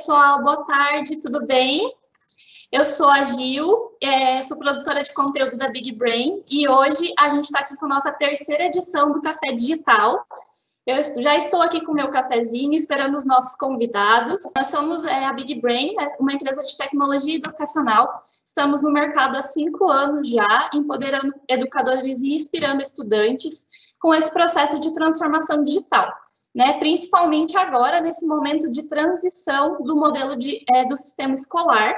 pessoal, boa tarde, tudo bem? Eu sou a Gil, é, sou produtora de conteúdo da Big Brain e hoje a gente está aqui com a nossa terceira edição do Café Digital. Eu já estou aqui com o meu cafezinho, esperando os nossos convidados. Nós somos é, a Big Brain, é uma empresa de tecnologia educacional. Estamos no mercado há cinco anos já, empoderando educadores e inspirando estudantes com esse processo de transformação digital né, principalmente agora, nesse momento de transição do modelo de, é, do sistema escolar.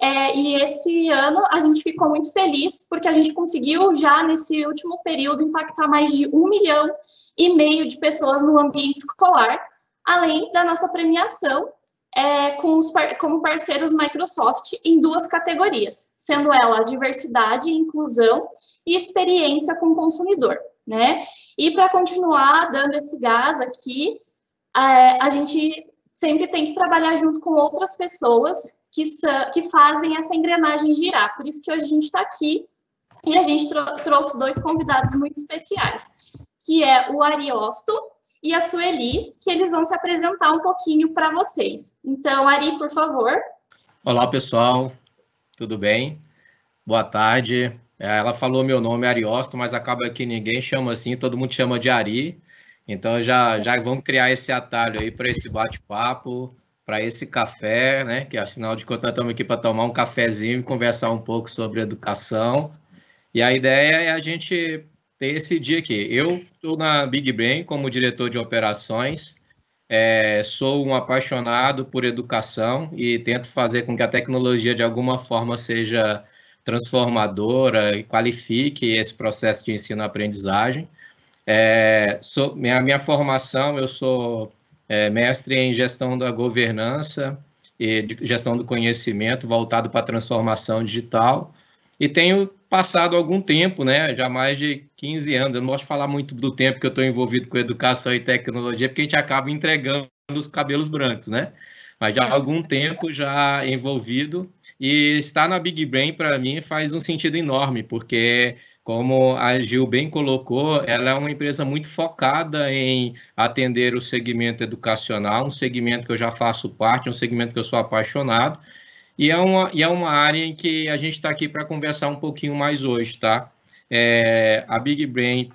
É, e esse ano a gente ficou muito feliz, porque a gente conseguiu já nesse último período impactar mais de um milhão e meio de pessoas no ambiente escolar, além da nossa premiação é, com os, como parceiros Microsoft em duas categorias, sendo ela diversidade, inclusão e experiência com o consumidor né? E para continuar dando esse gás aqui, é, a gente sempre tem que trabalhar junto com outras pessoas que, que fazem essa engrenagem girar. Por isso que hoje a gente está aqui e a gente trouxe dois convidados muito especiais, que é o Ariosto e a Sueli, que eles vão se apresentar um pouquinho para vocês. Então, Ari, por favor. Olá, pessoal. Tudo bem? Boa tarde. É, ela falou meu nome Ariosto, mas acaba que ninguém chama assim, todo mundo chama de Ari. Então já, já vamos criar esse atalho aí para esse bate-papo, para esse café, né? Que afinal de contas estamos aqui para tomar um cafezinho e conversar um pouco sobre educação. E a ideia é a gente ter esse dia aqui. Eu estou na Big Brain como diretor de operações. É, sou um apaixonado por educação e tento fazer com que a tecnologia de alguma forma seja transformadora e qualifique esse processo de ensino-aprendizagem. É, sou, minha, minha formação, eu sou é, mestre em gestão da governança e gestão do conhecimento voltado para a transformação digital e tenho passado algum tempo, né, já mais de 15 anos, eu não gosto de falar muito do tempo que eu estou envolvido com educação e tecnologia, porque a gente acaba entregando os cabelos brancos, né? Mas já há algum tempo já envolvido e estar na Big Brain, para mim, faz um sentido enorme, porque, como a Gil bem colocou, ela é uma empresa muito focada em atender o segmento educacional, um segmento que eu já faço parte, um segmento que eu sou apaixonado, e é uma, e é uma área em que a gente está aqui para conversar um pouquinho mais hoje, tá? É, a Big Brain,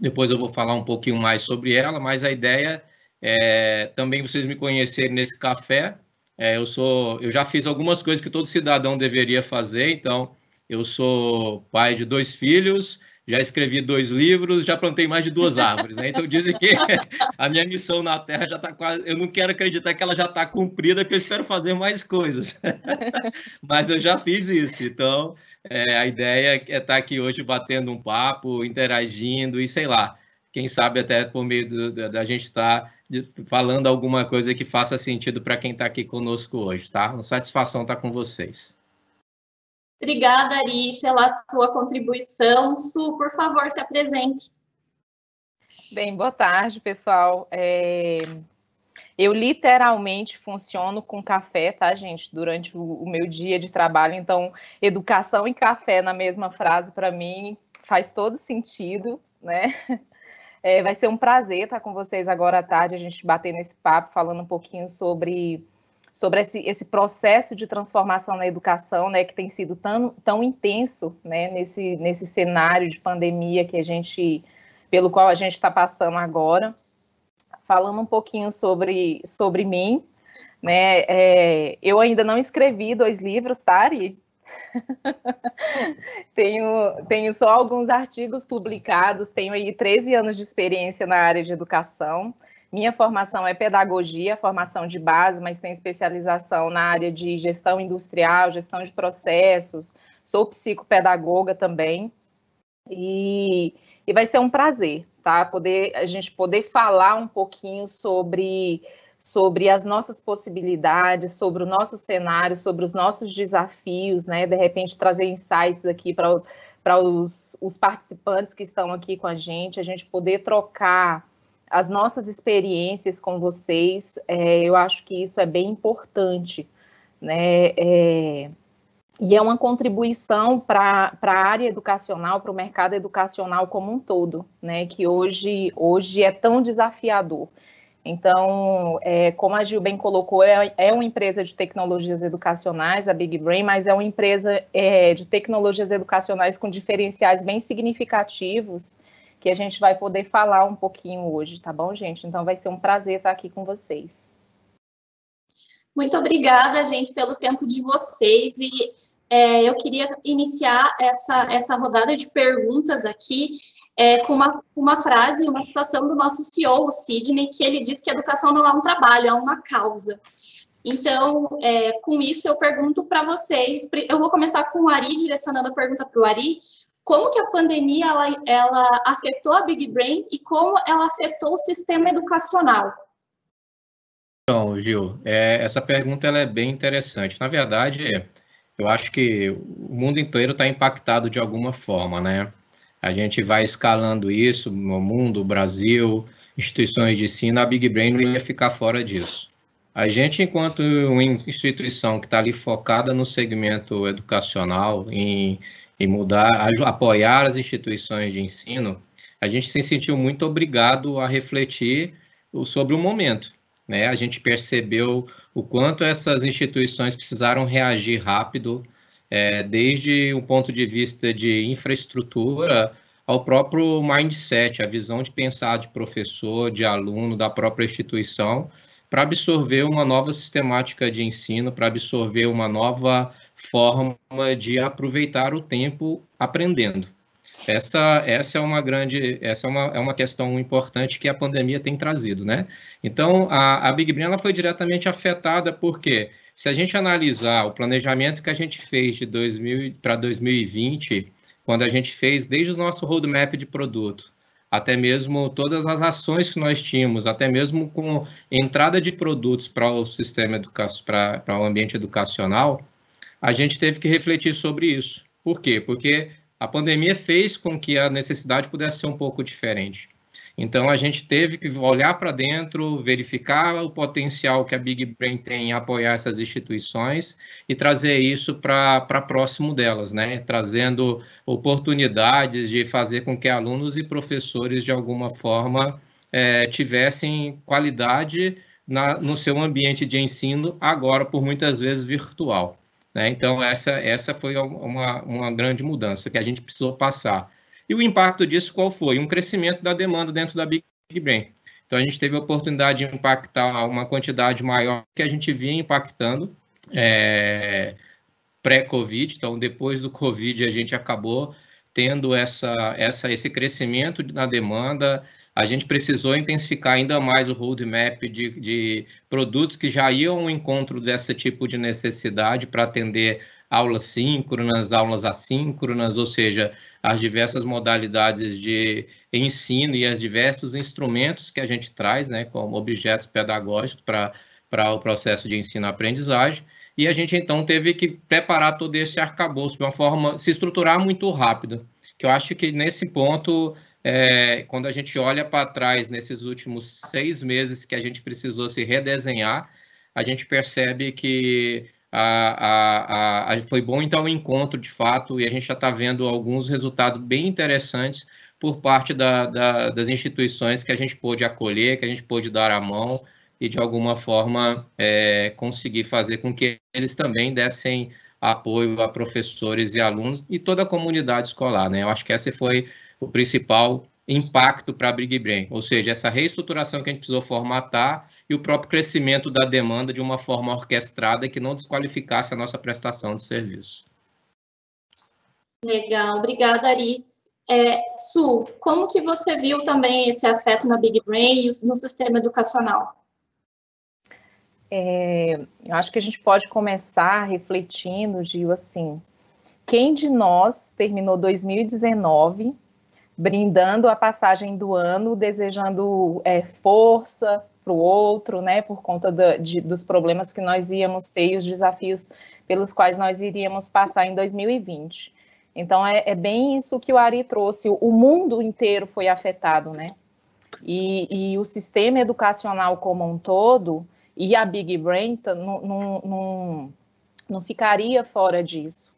depois eu vou falar um pouquinho mais sobre ela, mas a ideia é também vocês me conhecerem nesse café, é, eu sou, eu já fiz algumas coisas que todo cidadão deveria fazer. Então, eu sou pai de dois filhos, já escrevi dois livros, já plantei mais de duas árvores. Né? Então dizem que a minha missão na Terra já está quase. Eu não quero acreditar que ela já está cumprida, porque eu espero fazer mais coisas. Mas eu já fiz isso. Então é, a ideia é estar tá aqui hoje batendo um papo, interagindo e sei lá. Quem sabe até por meio da gente estar tá falando alguma coisa que faça sentido para quem está aqui conosco hoje, tá? Uma satisfação estar tá com vocês. Obrigada, Ari, pela sua contribuição. Su, por favor, se apresente. Bem, boa tarde, pessoal. É... Eu literalmente funciono com café, tá, gente? Durante o, o meu dia de trabalho. Então, educação e café na mesma frase, para mim, faz todo sentido, né? É, vai ser um prazer estar com vocês agora à tarde, a gente bater nesse papo, falando um pouquinho sobre, sobre esse, esse processo de transformação na educação, né, que tem sido tão, tão intenso, né, nesse, nesse cenário de pandemia que a gente, pelo qual a gente está passando agora. Falando um pouquinho sobre, sobre mim, né, é, eu ainda não escrevi dois livros, tá, Ari? tenho, tenho só alguns artigos publicados, tenho aí 13 anos de experiência na área de educação. Minha formação é pedagogia, formação de base, mas tenho especialização na área de gestão industrial, gestão de processos, sou psicopedagoga também. E, e vai ser um prazer, tá? Poder, a gente poder falar um pouquinho sobre sobre as nossas possibilidades, sobre o nosso cenário, sobre os nossos desafios, né? De repente trazer insights aqui para para os, os participantes que estão aqui com a gente, a gente poder trocar as nossas experiências com vocês, é, eu acho que isso é bem importante, né? É, e é uma contribuição para a área educacional, para o mercado educacional como um todo, né? Que hoje, hoje é tão desafiador. Então, é, como a Gil bem colocou, é, é, uma empresa de tecnologias educacionais, a Big Brain, mas é uma empresa é, de tecnologias educacionais com diferenciais bem significativos que a gente vai poder falar um pouquinho hoje, tá bom, gente? Então, vai ser um prazer estar aqui com vocês. Muito obrigada, gente, pelo tempo de vocês e é, eu queria iniciar essa, essa rodada de perguntas aqui é, com uma, uma frase, uma citação do nosso CEO, o Sidney, que ele diz que educação não é um trabalho, é uma causa. Então, é, com isso, eu pergunto para vocês, eu vou começar com o Ari, direcionando a pergunta para o Ari, como que a pandemia ela, ela afetou a Big Brain e como ela afetou o sistema educacional? Então, Gil, é, essa pergunta ela é bem interessante. Na verdade, eu acho que o mundo inteiro está impactado de alguma forma, né? A gente vai escalando isso no mundo, Brasil, instituições de ensino, a Big Brain não ia ficar fora disso. A gente, enquanto uma instituição que está ali focada no segmento educacional, em, em mudar, apoiar as instituições de ensino, a gente se sentiu muito obrigado a refletir sobre o momento. Né? A gente percebeu o quanto essas instituições precisaram reagir rápido, é, desde o ponto de vista de infraestrutura ao próprio mindset, a visão de pensar de professor, de aluno, da própria instituição, para absorver uma nova sistemática de ensino, para absorver uma nova forma de aproveitar o tempo aprendendo. Essa, essa é uma grande, essa é uma, é uma questão importante que a pandemia tem trazido, né? Então, a, a Big Brain ela foi diretamente afetada porque se a gente analisar o planejamento que a gente fez de 2000 para 2020, quando a gente fez desde o nosso roadmap de produto, até mesmo todas as ações que nós tínhamos, até mesmo com entrada de produtos para o sistema educacional, para, o ambiente educacional, a gente teve que refletir sobre isso. Por quê? Porque a pandemia fez com que a necessidade pudesse ser um pouco diferente. Então, a gente teve que olhar para dentro, verificar o potencial que a Big Brain tem em apoiar essas instituições e trazer isso para próximo delas, né? Trazendo oportunidades de fazer com que alunos e professores, de alguma forma, é, tivessem qualidade na, no seu ambiente de ensino, agora, por muitas vezes, virtual. Né? Então, essa, essa foi uma, uma grande mudança que a gente precisou passar. E o impacto disso qual foi? Um crescimento da demanda dentro da Big Brain. Então, a gente teve a oportunidade de impactar uma quantidade maior que a gente vinha impactando é, pré-Covid. Então, depois do Covid, a gente acabou tendo essa, essa, esse crescimento na demanda, a gente precisou intensificar ainda mais o roadmap de, de produtos que já iam ao encontro desse tipo de necessidade para atender aulas síncronas, aulas assíncronas, ou seja, as diversas modalidades de ensino e os diversos instrumentos que a gente traz, né, como objetos pedagógicos para o processo de ensino-aprendizagem. E a gente então teve que preparar todo esse arcabouço de uma forma, se estruturar muito rápido, que eu acho que nesse ponto é, quando a gente olha para trás nesses últimos seis meses que a gente precisou se redesenhar, a gente percebe que a, a, a, foi bom então o encontro de fato e a gente já está vendo alguns resultados bem interessantes por parte da, da, das instituições que a gente pôde acolher, que a gente pôde dar a mão e de alguma forma é, conseguir fazer com que eles também dessem apoio a professores e alunos e toda a comunidade escolar, né? Eu acho que essa foi o principal impacto para a Big Brain, ou seja, essa reestruturação que a gente precisou formatar e o próprio crescimento da demanda de uma forma orquestrada que não desqualificasse a nossa prestação de serviço. Legal, obrigada, Ari. É, Su, como que você viu também esse afeto na Big Brain e no sistema educacional? É, acho que a gente pode começar refletindo, Gil, assim, quem de nós terminou 2019 brindando a passagem do ano, desejando é, força para o outro, né, por conta de, dos problemas que nós íamos ter e os desafios pelos quais nós iríamos passar em 2020. Então, é, é bem isso que o Ari trouxe, o mundo inteiro foi afetado, né, e, e o sistema educacional como um todo, e a Big Brain não ficaria fora disso.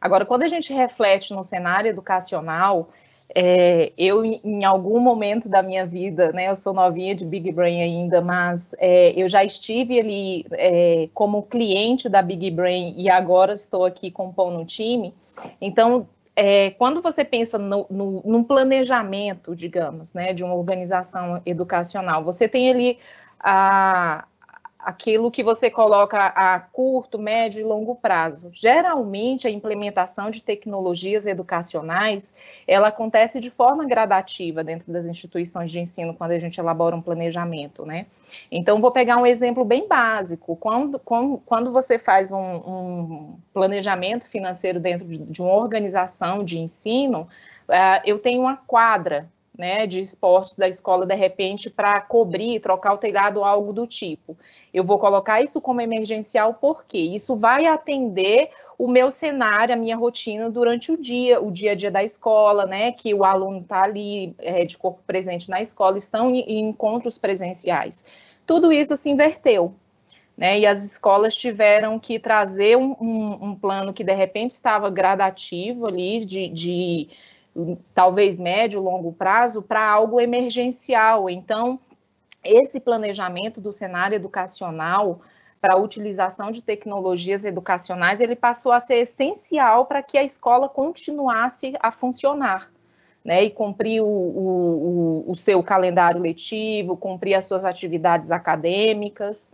Agora, quando a gente reflete no cenário educacional, é, eu, em algum momento da minha vida, né, eu sou novinha de Big Brain ainda, mas é, eu já estive ali é, como cliente da Big Brain e agora estou aqui compondo um time. Então, é, quando você pensa no, no, num planejamento, digamos, né, de uma organização educacional, você tem ali a, aquilo que você coloca a curto, médio e longo prazo. Geralmente, a implementação de tecnologias educacionais, ela acontece de forma gradativa dentro das instituições de ensino, quando a gente elabora um planejamento, né? Então, vou pegar um exemplo bem básico. Quando, quando, quando você faz um, um planejamento financeiro dentro de, de, uma organização de ensino, uh, eu tenho uma quadra, né, de esportes da escola de repente para cobrir, trocar o telhado algo do tipo. Eu vou colocar isso como emergencial porque isso vai atender o meu cenário, a minha rotina durante o dia, o dia a dia da escola, né, que o aluno está ali é, de corpo presente na escola, estão em, em encontros presenciais. Tudo isso se inverteu, né, e as escolas tiveram que trazer um, um, um, plano que de repente estava gradativo ali de, de talvez médio, longo prazo, para algo emergencial. Então, esse planejamento do cenário educacional para a utilização de tecnologias educacionais, ele passou a ser essencial para que a escola continuasse a funcionar. Né, e cumprir o, o, o, seu calendário letivo, cumprir as suas atividades acadêmicas.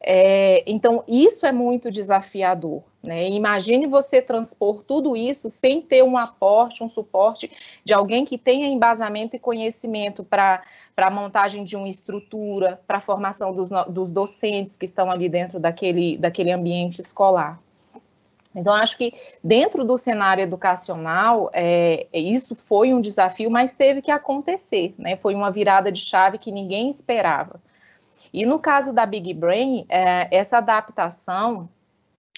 É, então, isso é muito desafiador. Né? Imagine você transpor tudo isso sem ter um aporte, um suporte de alguém que tenha embasamento e conhecimento para a montagem de uma estrutura, para a formação dos, dos docentes que estão ali dentro daquele, daquele ambiente escolar. Então, acho que dentro do cenário educacional, é, isso foi um desafio, mas teve que acontecer, né? Foi uma virada de chave que ninguém esperava. E no caso da Big Brain, é, essa adaptação,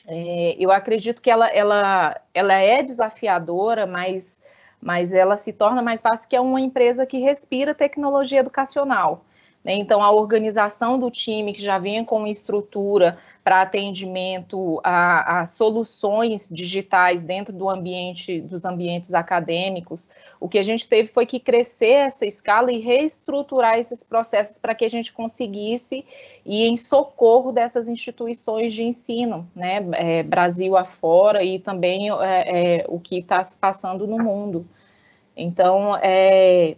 é, eu acredito que ela, ela, ela é desafiadora, mas, mas ela se torna mais fácil que é uma empresa que respira tecnologia educacional. Né? Então, a organização do time que já vinha com estrutura para atendimento a, a, soluções digitais dentro do ambiente, dos ambientes acadêmicos, o que a gente teve foi que crescer essa escala e reestruturar esses processos para que a gente conseguisse ir em socorro dessas instituições de ensino, né, é, Brasil afora e também é, é, o que está se passando no mundo. Então, é,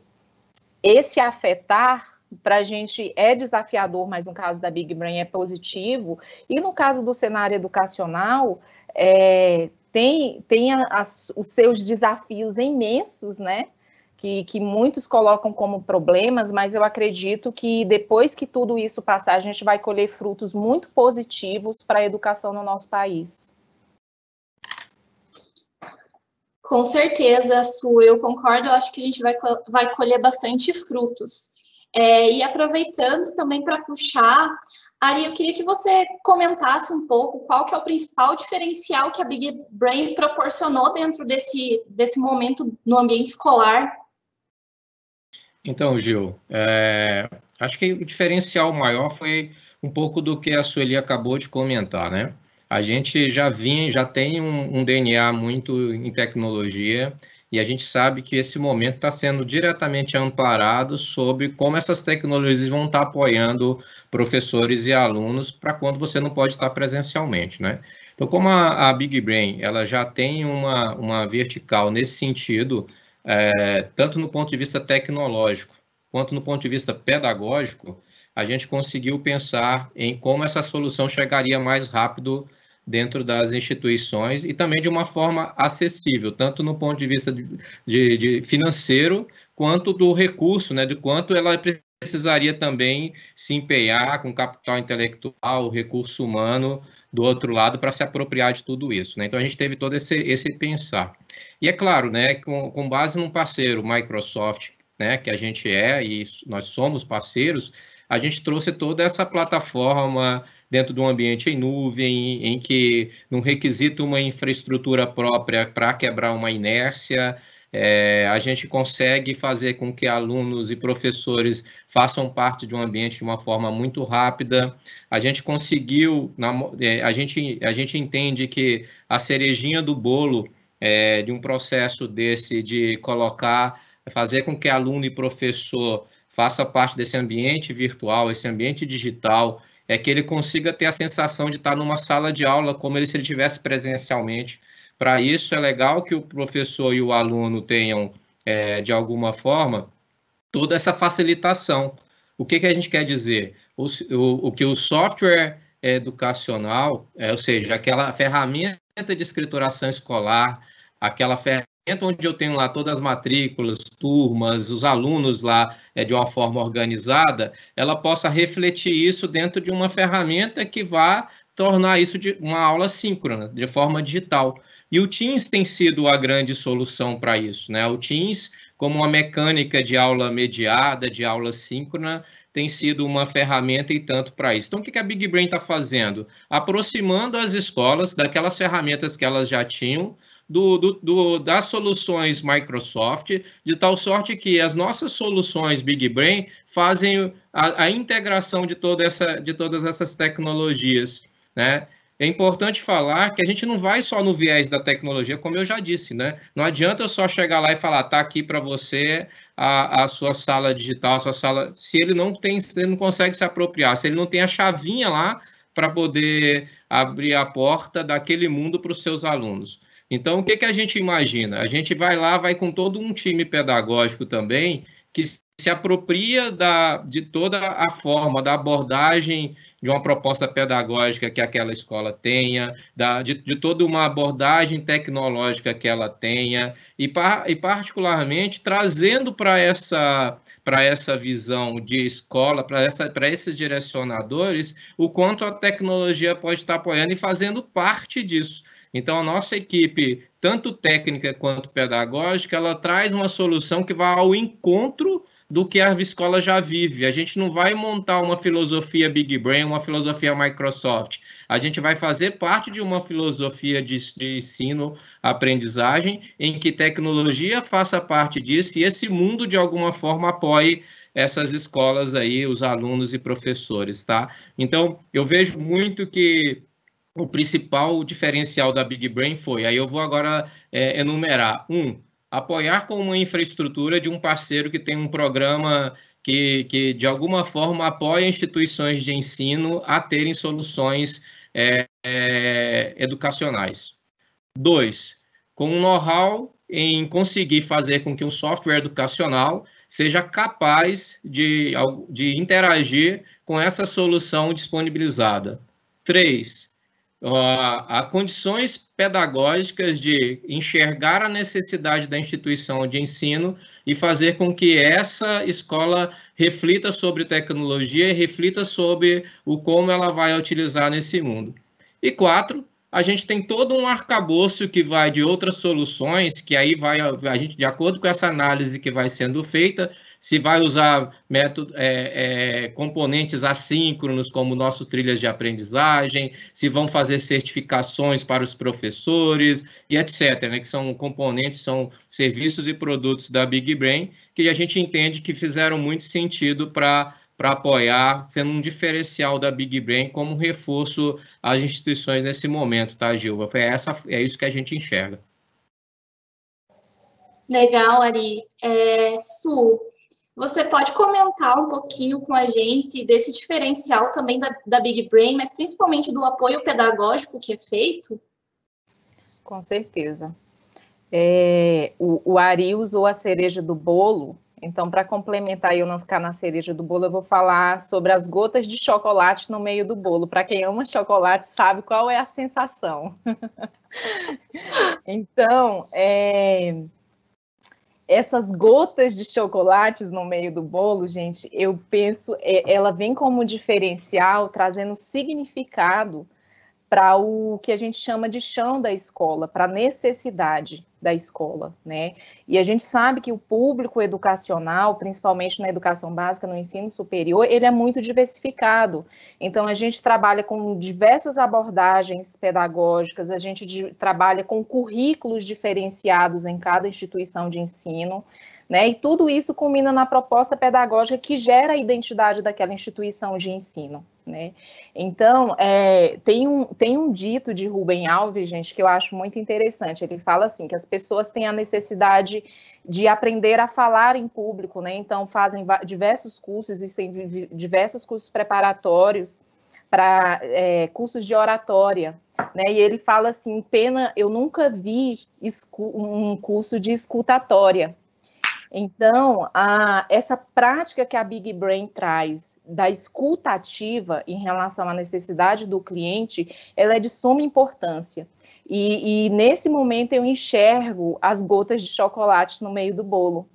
esse afetar para a gente é desafiador, mas no caso da Big Brain é positivo. E no caso do cenário educacional, é, tem, tem as, os seus desafios imensos, né? Que, que, muitos colocam como problemas, mas eu acredito que depois que tudo isso passar, a gente vai colher frutos muito positivos para a educação no nosso país. Com certeza, Su, eu concordo, eu acho que a gente vai, vai colher bastante frutos. É, e aproveitando também para puxar, Ari, eu queria que você comentasse um pouco qual que é o principal diferencial que a Big Brain proporcionou dentro desse, desse momento no ambiente escolar. Então, Gil, é, acho que o diferencial maior foi um pouco do que a Sueli acabou de comentar, né? A gente já vinha, já tem um, um DNA muito em tecnologia e a gente sabe que esse momento está sendo diretamente amparado sobre como essas tecnologias vão estar tá apoiando professores e alunos para quando você não pode estar presencialmente, né? Então, como a, a Big Brain ela já tem uma, uma vertical nesse sentido, é, tanto no ponto de vista tecnológico quanto no ponto de vista pedagógico, a gente conseguiu pensar em como essa solução chegaria mais rápido dentro das instituições e também de uma forma acessível, tanto no ponto de vista de, de, de financeiro quanto do recurso, né, de quanto ela precisaria também se empenhar com capital intelectual, recurso humano do outro lado para se apropriar de tudo isso. Né? Então a gente teve todo esse, esse pensar. E é claro, né, com, com base num parceiro, Microsoft, né, que a gente é e nós somos parceiros, a gente trouxe toda essa plataforma dentro de um ambiente em nuvem, em que não requisita uma infraestrutura própria para quebrar uma inércia, é, a gente consegue fazer com que alunos e professores façam parte de um ambiente de uma forma muito rápida. A gente conseguiu, na, é, a, gente, a gente entende que a cerejinha do bolo é, de um processo desse de colocar fazer com que aluno e professor faça parte desse ambiente virtual, esse ambiente digital, é que ele consiga ter a sensação de estar numa sala de aula como ele, se ele estivesse presencialmente. Para isso, é legal que o professor e o aluno tenham, é, de alguma forma, toda essa facilitação. O que, que a gente quer dizer? O, o, o que o software educacional, é, ou seja, aquela ferramenta de escrituração escolar, aquela ferramenta onde eu tenho lá todas as matrículas, turmas, os alunos lá é, de uma forma organizada, ela possa refletir isso dentro de uma ferramenta que vá tornar isso de uma aula síncrona, de forma digital. E o Teams tem sido a grande solução para isso, né? O Teams, como uma mecânica de aula mediada, de aula síncrona, tem sido uma ferramenta e tanto para isso. Então, o que a Big Brain está fazendo? Aproximando as escolas daquelas ferramentas que elas já tinham, do, do, do, das soluções Microsoft, de tal sorte que as nossas soluções Big Brain fazem a, a integração de, toda essa, de todas essas tecnologias. Né? É importante falar que a gente não vai só no viés da tecnologia, como eu já disse, né? Não adianta eu só chegar lá e falar, tá aqui para você a, a, sua sala digital, a sua sala. Se ele não tem, se ele não consegue se apropriar, se ele não tem a chavinha lá para poder abrir a porta daquele mundo para os seus alunos. Então, o que, que a gente imagina? A gente vai lá, vai com todo um time pedagógico também, que se apropria da, de toda a forma, da abordagem de uma proposta pedagógica que aquela escola tenha, da, de, de toda uma abordagem tecnológica que ela tenha, e, par, e particularmente trazendo para essa, essa visão de escola, para esses direcionadores, o quanto a tecnologia pode estar apoiando e fazendo parte disso. Então, a nossa equipe, tanto técnica quanto pedagógica, ela traz uma solução que vai ao encontro do que a escola já vive. A gente não vai montar uma filosofia Big Brain, uma filosofia Microsoft. A gente vai fazer parte de uma filosofia de, de ensino, aprendizagem, em que tecnologia faça parte disso e esse mundo, de alguma forma, apoie essas escolas aí, os alunos e professores, tá? Então, eu vejo muito que o principal diferencial da Big Brain foi, aí eu vou agora é, enumerar. Um, apoiar com uma infraestrutura de um parceiro que tem um programa que, que de alguma forma apoia instituições de ensino a terem soluções é, é, educacionais. Dois, com um know-how em conseguir fazer com que um software educacional seja capaz de, de interagir com essa solução disponibilizada. Três, há condições pedagógicas de enxergar a necessidade da instituição de ensino e fazer com que essa escola reflita sobre tecnologia e reflita sobre o como ela vai utilizar nesse mundo. E quatro, a gente tem todo um arcabouço que vai de outras soluções, que aí vai a gente, de acordo com essa análise que vai sendo feita, se vai usar método, é, é, componentes assíncronos como nossos trilhas de aprendizagem, se vão fazer certificações para os professores e etc., né, que são componentes, são serviços e produtos da Big Brain que a gente entende que fizeram muito sentido para para apoiar, sendo um diferencial da Big Brain como reforço às instituições nesse momento, tá, Gilva? Foi essa, é isso que a gente enxerga. Legal, Ari. É, Su, você pode comentar um pouquinho com a gente desse diferencial também da, da Big Brain, mas principalmente do apoio pedagógico que é feito? Com certeza. É, o, o Ari usou a cereja do bolo, então, para complementar e eu não ficar na cereja do bolo, eu vou falar sobre as gotas de chocolate no meio do bolo. Para quem ama chocolate, sabe qual é a sensação. então, é, essas gotas de chocolates no meio do bolo, gente, eu penso, é, ela vem como diferencial, trazendo significado para o que a gente chama de chão da escola, para a necessidade da escola, né? E a gente sabe que o público educacional, principalmente na educação básica, no ensino superior, ele é muito diversificado. Então a gente trabalha com diversas abordagens pedagógicas, a gente trabalha com currículos diferenciados em cada instituição de ensino. Né? E tudo isso culmina na proposta pedagógica que gera a identidade daquela instituição de ensino. Né? Então, é, tem, um, tem um dito de Rubem Alves, gente, que eu acho muito interessante. Ele fala assim, que as pessoas têm a necessidade de aprender a falar em público, né? Então, fazem diversos cursos, existem diversos cursos preparatórios para é, cursos de oratória, né? E ele fala assim, pena, eu nunca vi um curso de escutatória, então, a, essa prática que a Big Brain traz da escuta ativa em relação à necessidade do cliente, ela é de suma importância. E, e nesse momento eu enxergo as gotas de chocolate no meio do bolo,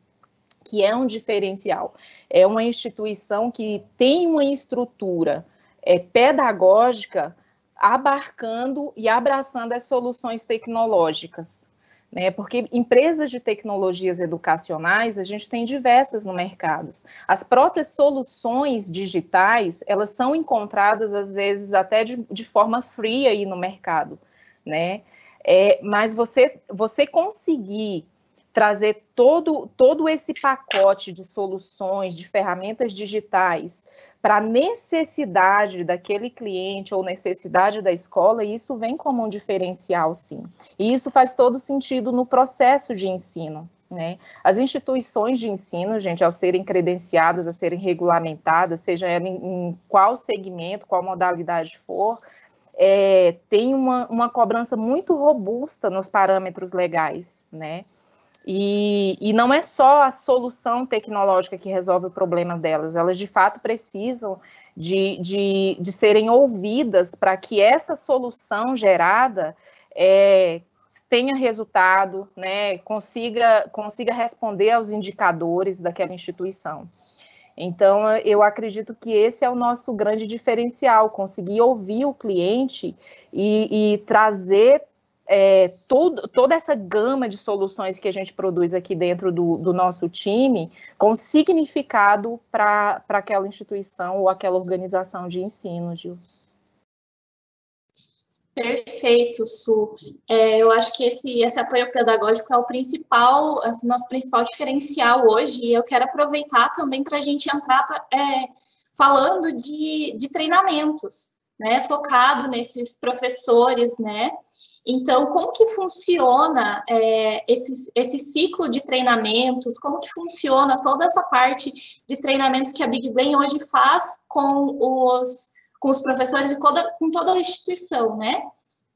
que é um diferencial. É uma instituição que tem uma estrutura é, pedagógica abarcando e abraçando as soluções tecnológicas né? Porque empresas de tecnologias educacionais a gente tem diversas no mercado. As próprias soluções digitais elas são encontradas às vezes até de, de forma fria aí no mercado, né? É, mas você você conseguir trazer todo, todo esse pacote de soluções, de ferramentas digitais para a necessidade daquele cliente ou necessidade da escola, isso vem como um diferencial, sim. E isso faz todo sentido no processo de ensino. Né? As instituições de ensino, gente, ao serem credenciadas, a serem regulamentadas, seja ela em, em qual segmento, qual modalidade for, é, tem uma, uma cobrança muito robusta nos parâmetros legais, né? E, e, não é só a solução tecnológica que resolve o problema delas, elas de fato precisam de, de, de serem ouvidas para que essa solução gerada é, tenha resultado, né, consiga, consiga responder aos indicadores daquela instituição. Então, eu acredito que esse é o nosso grande diferencial, conseguir ouvir o cliente e, e trazer é, todo, toda essa gama de soluções que a gente produz aqui dentro do, do nosso time com significado para aquela instituição ou aquela organização de ensino, Gil. Perfeito, Su. É, eu acho que esse, esse apoio pedagógico é o principal, assim, nosso principal diferencial hoje, e eu quero aproveitar também para a gente entrar é, falando de, de treinamentos, né, focado nesses professores, né, então, como que funciona é, esse, esse ciclo de treinamentos? Como que funciona toda essa parte de treinamentos que a Big Brain hoje faz com os, com os professores e toda, com toda a instituição, né?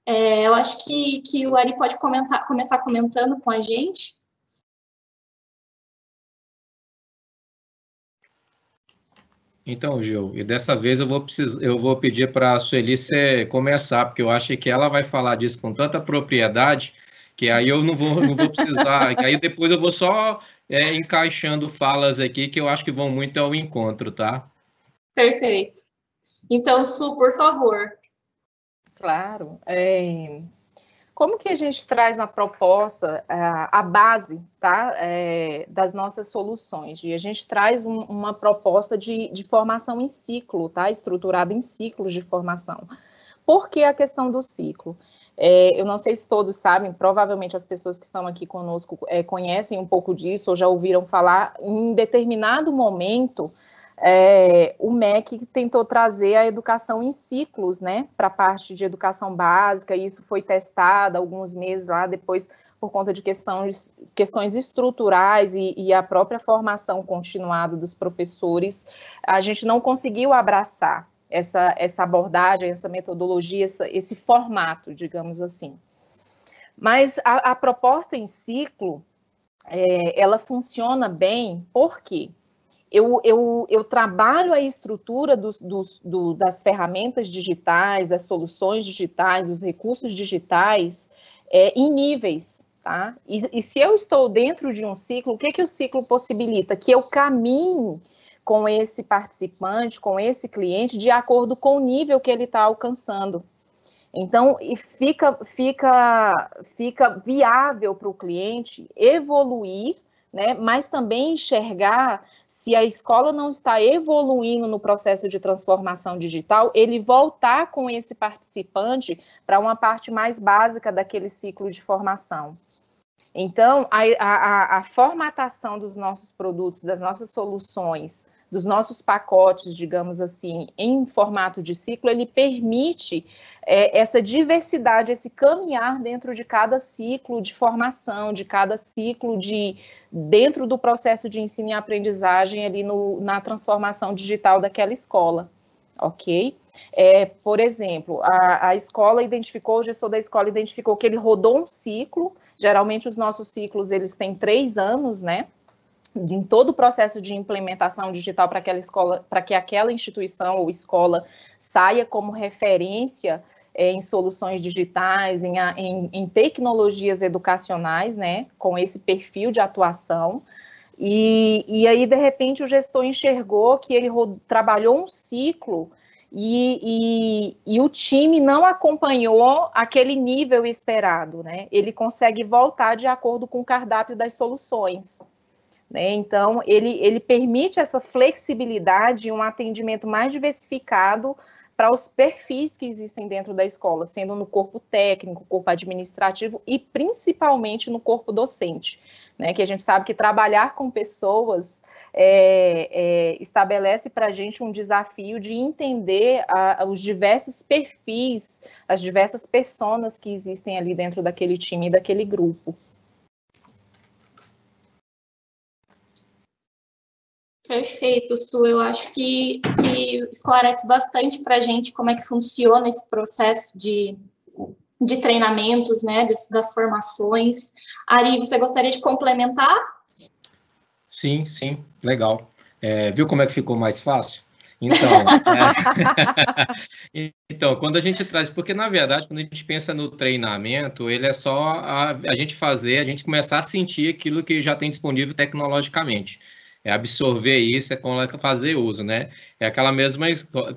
É, eu acho que, que o Ari pode comentar, começar comentando com a gente. Então, Gil, e dessa vez eu vou, precis... eu vou pedir para a Sueli começar, porque eu acho que ela vai falar disso com tanta propriedade que aí eu não vou, não vou precisar, aí depois eu vou só é, encaixando falas aqui que eu acho que vão muito ao encontro, tá? Perfeito. Então, Su, por favor. Claro. É, como que a gente traz na proposta a, a base tá, é, das nossas soluções? E a gente traz um, uma proposta de, de formação em ciclo, tá, estruturada em ciclos de formação. Por que a questão do ciclo? É, eu não sei se todos sabem, provavelmente as pessoas que estão aqui conosco é, conhecem um pouco disso ou já ouviram falar, em determinado momento, é, o MEC tentou trazer a educação em ciclos, né, para a parte de educação básica, e isso foi testado alguns meses lá, depois, por conta de questões, questões estruturais e, e a própria formação continuada dos professores, a gente não conseguiu abraçar essa, essa abordagem, essa metodologia, essa, esse formato, digamos assim. Mas a, a proposta em ciclo, é, ela funciona bem, por quê? Eu, eu, eu trabalho a estrutura dos, dos, do, das ferramentas digitais, das soluções digitais, dos recursos digitais é, em níveis, tá? E, e, se eu estou dentro de um ciclo, o que, que o ciclo possibilita? Que eu caminhe com esse participante, com esse cliente, de acordo com o nível que ele está alcançando. Então, fica, fica, fica viável para o cliente evoluir né? Mas também enxergar se a escola não está evoluindo no processo de transformação digital, ele voltar com esse participante para uma parte mais básica daquele ciclo de formação. Então, a, a, a formatação dos nossos produtos, das nossas soluções, dos nossos pacotes, digamos assim, em formato de ciclo, ele permite é, essa diversidade, esse caminhar dentro de cada ciclo de formação, de cada ciclo de dentro do processo de ensino e aprendizagem ali no, na transformação digital daquela escola, ok? É, por exemplo, a, a, escola identificou, o gestor da escola identificou que ele rodou um ciclo, geralmente os nossos ciclos, eles têm três anos, né? em todo o processo de implementação digital para aquela escola, para que aquela instituição ou escola saia como referência é, em soluções digitais, em, em, em, tecnologias educacionais, né, com esse perfil de atuação. E, e aí, de repente, o gestor enxergou que ele trabalhou um ciclo e, e, e, o time não acompanhou aquele nível esperado, né? Ele consegue voltar de acordo com o cardápio das soluções. Né? Então, ele, ele permite essa flexibilidade e um atendimento mais diversificado para os perfis que existem dentro da escola, sendo no corpo técnico, corpo administrativo e principalmente no corpo docente, né? Que a gente sabe que trabalhar com pessoas é, é, estabelece para a gente um desafio de entender a, os diversos perfis, as diversas pessoas que existem ali dentro daquele time, daquele grupo. Perfeito, Su. Eu acho que, que esclarece bastante para a gente como é que funciona esse processo de, de treinamentos, né, desse, das formações. Ari, você gostaria de complementar? Sim, sim, legal. É, viu como é que ficou mais fácil? Então, é, então, quando a gente traz, porque na verdade, quando a gente pensa no treinamento, ele é só a, a gente fazer, a gente começar a sentir aquilo que já tem disponível tecnologicamente é absorver isso, é fazer uso, né? É aquela mesma,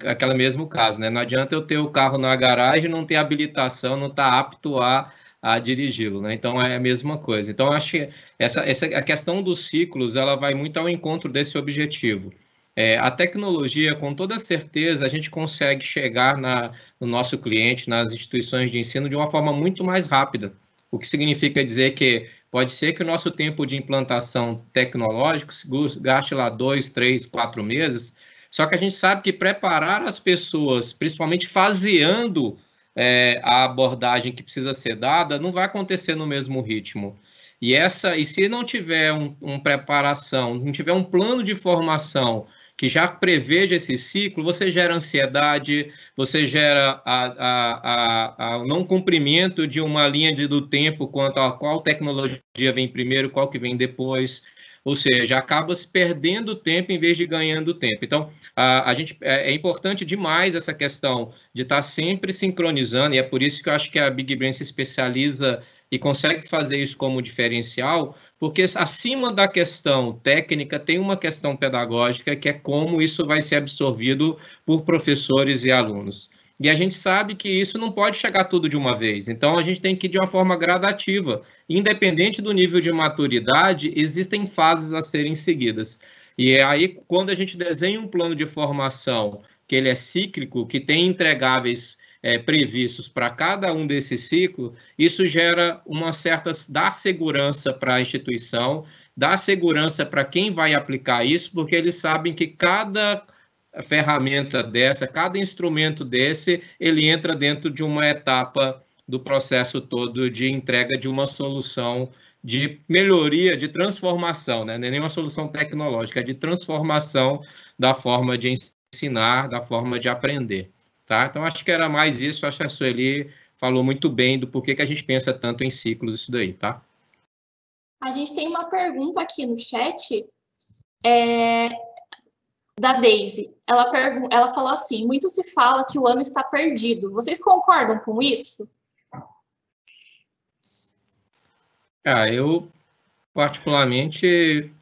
aquela mesmo caso, né? Não adianta eu ter o carro na garagem, não ter habilitação, não estar tá apto a, a dirigi-lo, né? Então é a mesma coisa. Então acho que essa, essa a questão dos ciclos, ela vai muito ao encontro desse objetivo. É, a tecnologia, com toda certeza, a gente consegue chegar na, no nosso cliente, nas instituições de ensino, de uma forma muito mais rápida. O que significa dizer que Pode ser que o nosso tempo de implantação tecnológico gaste lá dois, três, quatro meses, só que a gente sabe que preparar as pessoas, principalmente faseando é, a abordagem que precisa ser dada, não vai acontecer no mesmo ritmo. E essa, e se não tiver um, um preparação, não tiver um plano de formação que já preveja esse ciclo, você gera ansiedade, você gera a não cumprimento de uma linha de, do tempo quanto a qual tecnologia vem primeiro, qual que vem depois, ou seja, acaba se perdendo tempo em vez de ganhando tempo. Então, a, a gente é, é, importante demais essa questão de estar sempre sincronizando, e é por isso que eu acho que a Big Brain se especializa e consegue fazer isso como diferencial, porque acima da questão técnica tem uma questão pedagógica que é como isso vai ser absorvido por professores e alunos. E a gente sabe que isso não pode chegar tudo de uma vez. Então a gente tem que ir de uma forma gradativa. Independente do nível de maturidade, existem fases a serem seguidas. E é aí quando a gente desenha um plano de formação que ele é cíclico, que tem entregáveis é, previstos para cada um desses ciclos, isso gera uma certa dá segurança para a instituição, dá segurança para quem vai aplicar isso, porque eles sabem que cada ferramenta dessa, cada instrumento desse, ele entra dentro de uma etapa do processo todo de entrega de uma solução de melhoria, de transformação, né? não é nem uma solução tecnológica, é de transformação da forma de ensinar, da forma de aprender. Tá? Então, acho que era mais isso. Acho que a Sueli falou muito bem do porquê que a gente pensa tanto em ciclos, isso daí, tá? A gente tem uma pergunta aqui no chat é, da Daisy. Ela, ela falou assim: muito se fala que o ano está perdido. Vocês concordam com isso? Ah, eu particularmente.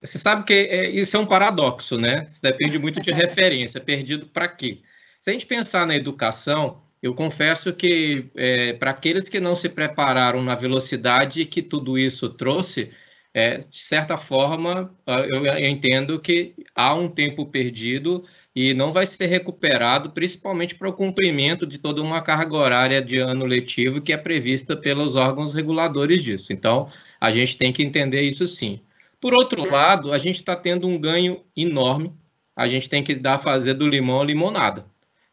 Você sabe que é, isso é um paradoxo, né? Isso depende muito de referência. Perdido para quê? A gente pensar na educação, eu confesso que é, para aqueles que não se prepararam na velocidade que tudo isso trouxe, é, de certa forma, eu entendo que há um tempo perdido e não vai ser recuperado, principalmente para o cumprimento de toda uma carga horária de ano letivo que é prevista pelos órgãos reguladores disso. Então, a gente tem que entender isso sim. Por outro lado, a gente está tendo um ganho enorme. A gente tem que dar fazer do limão limonada.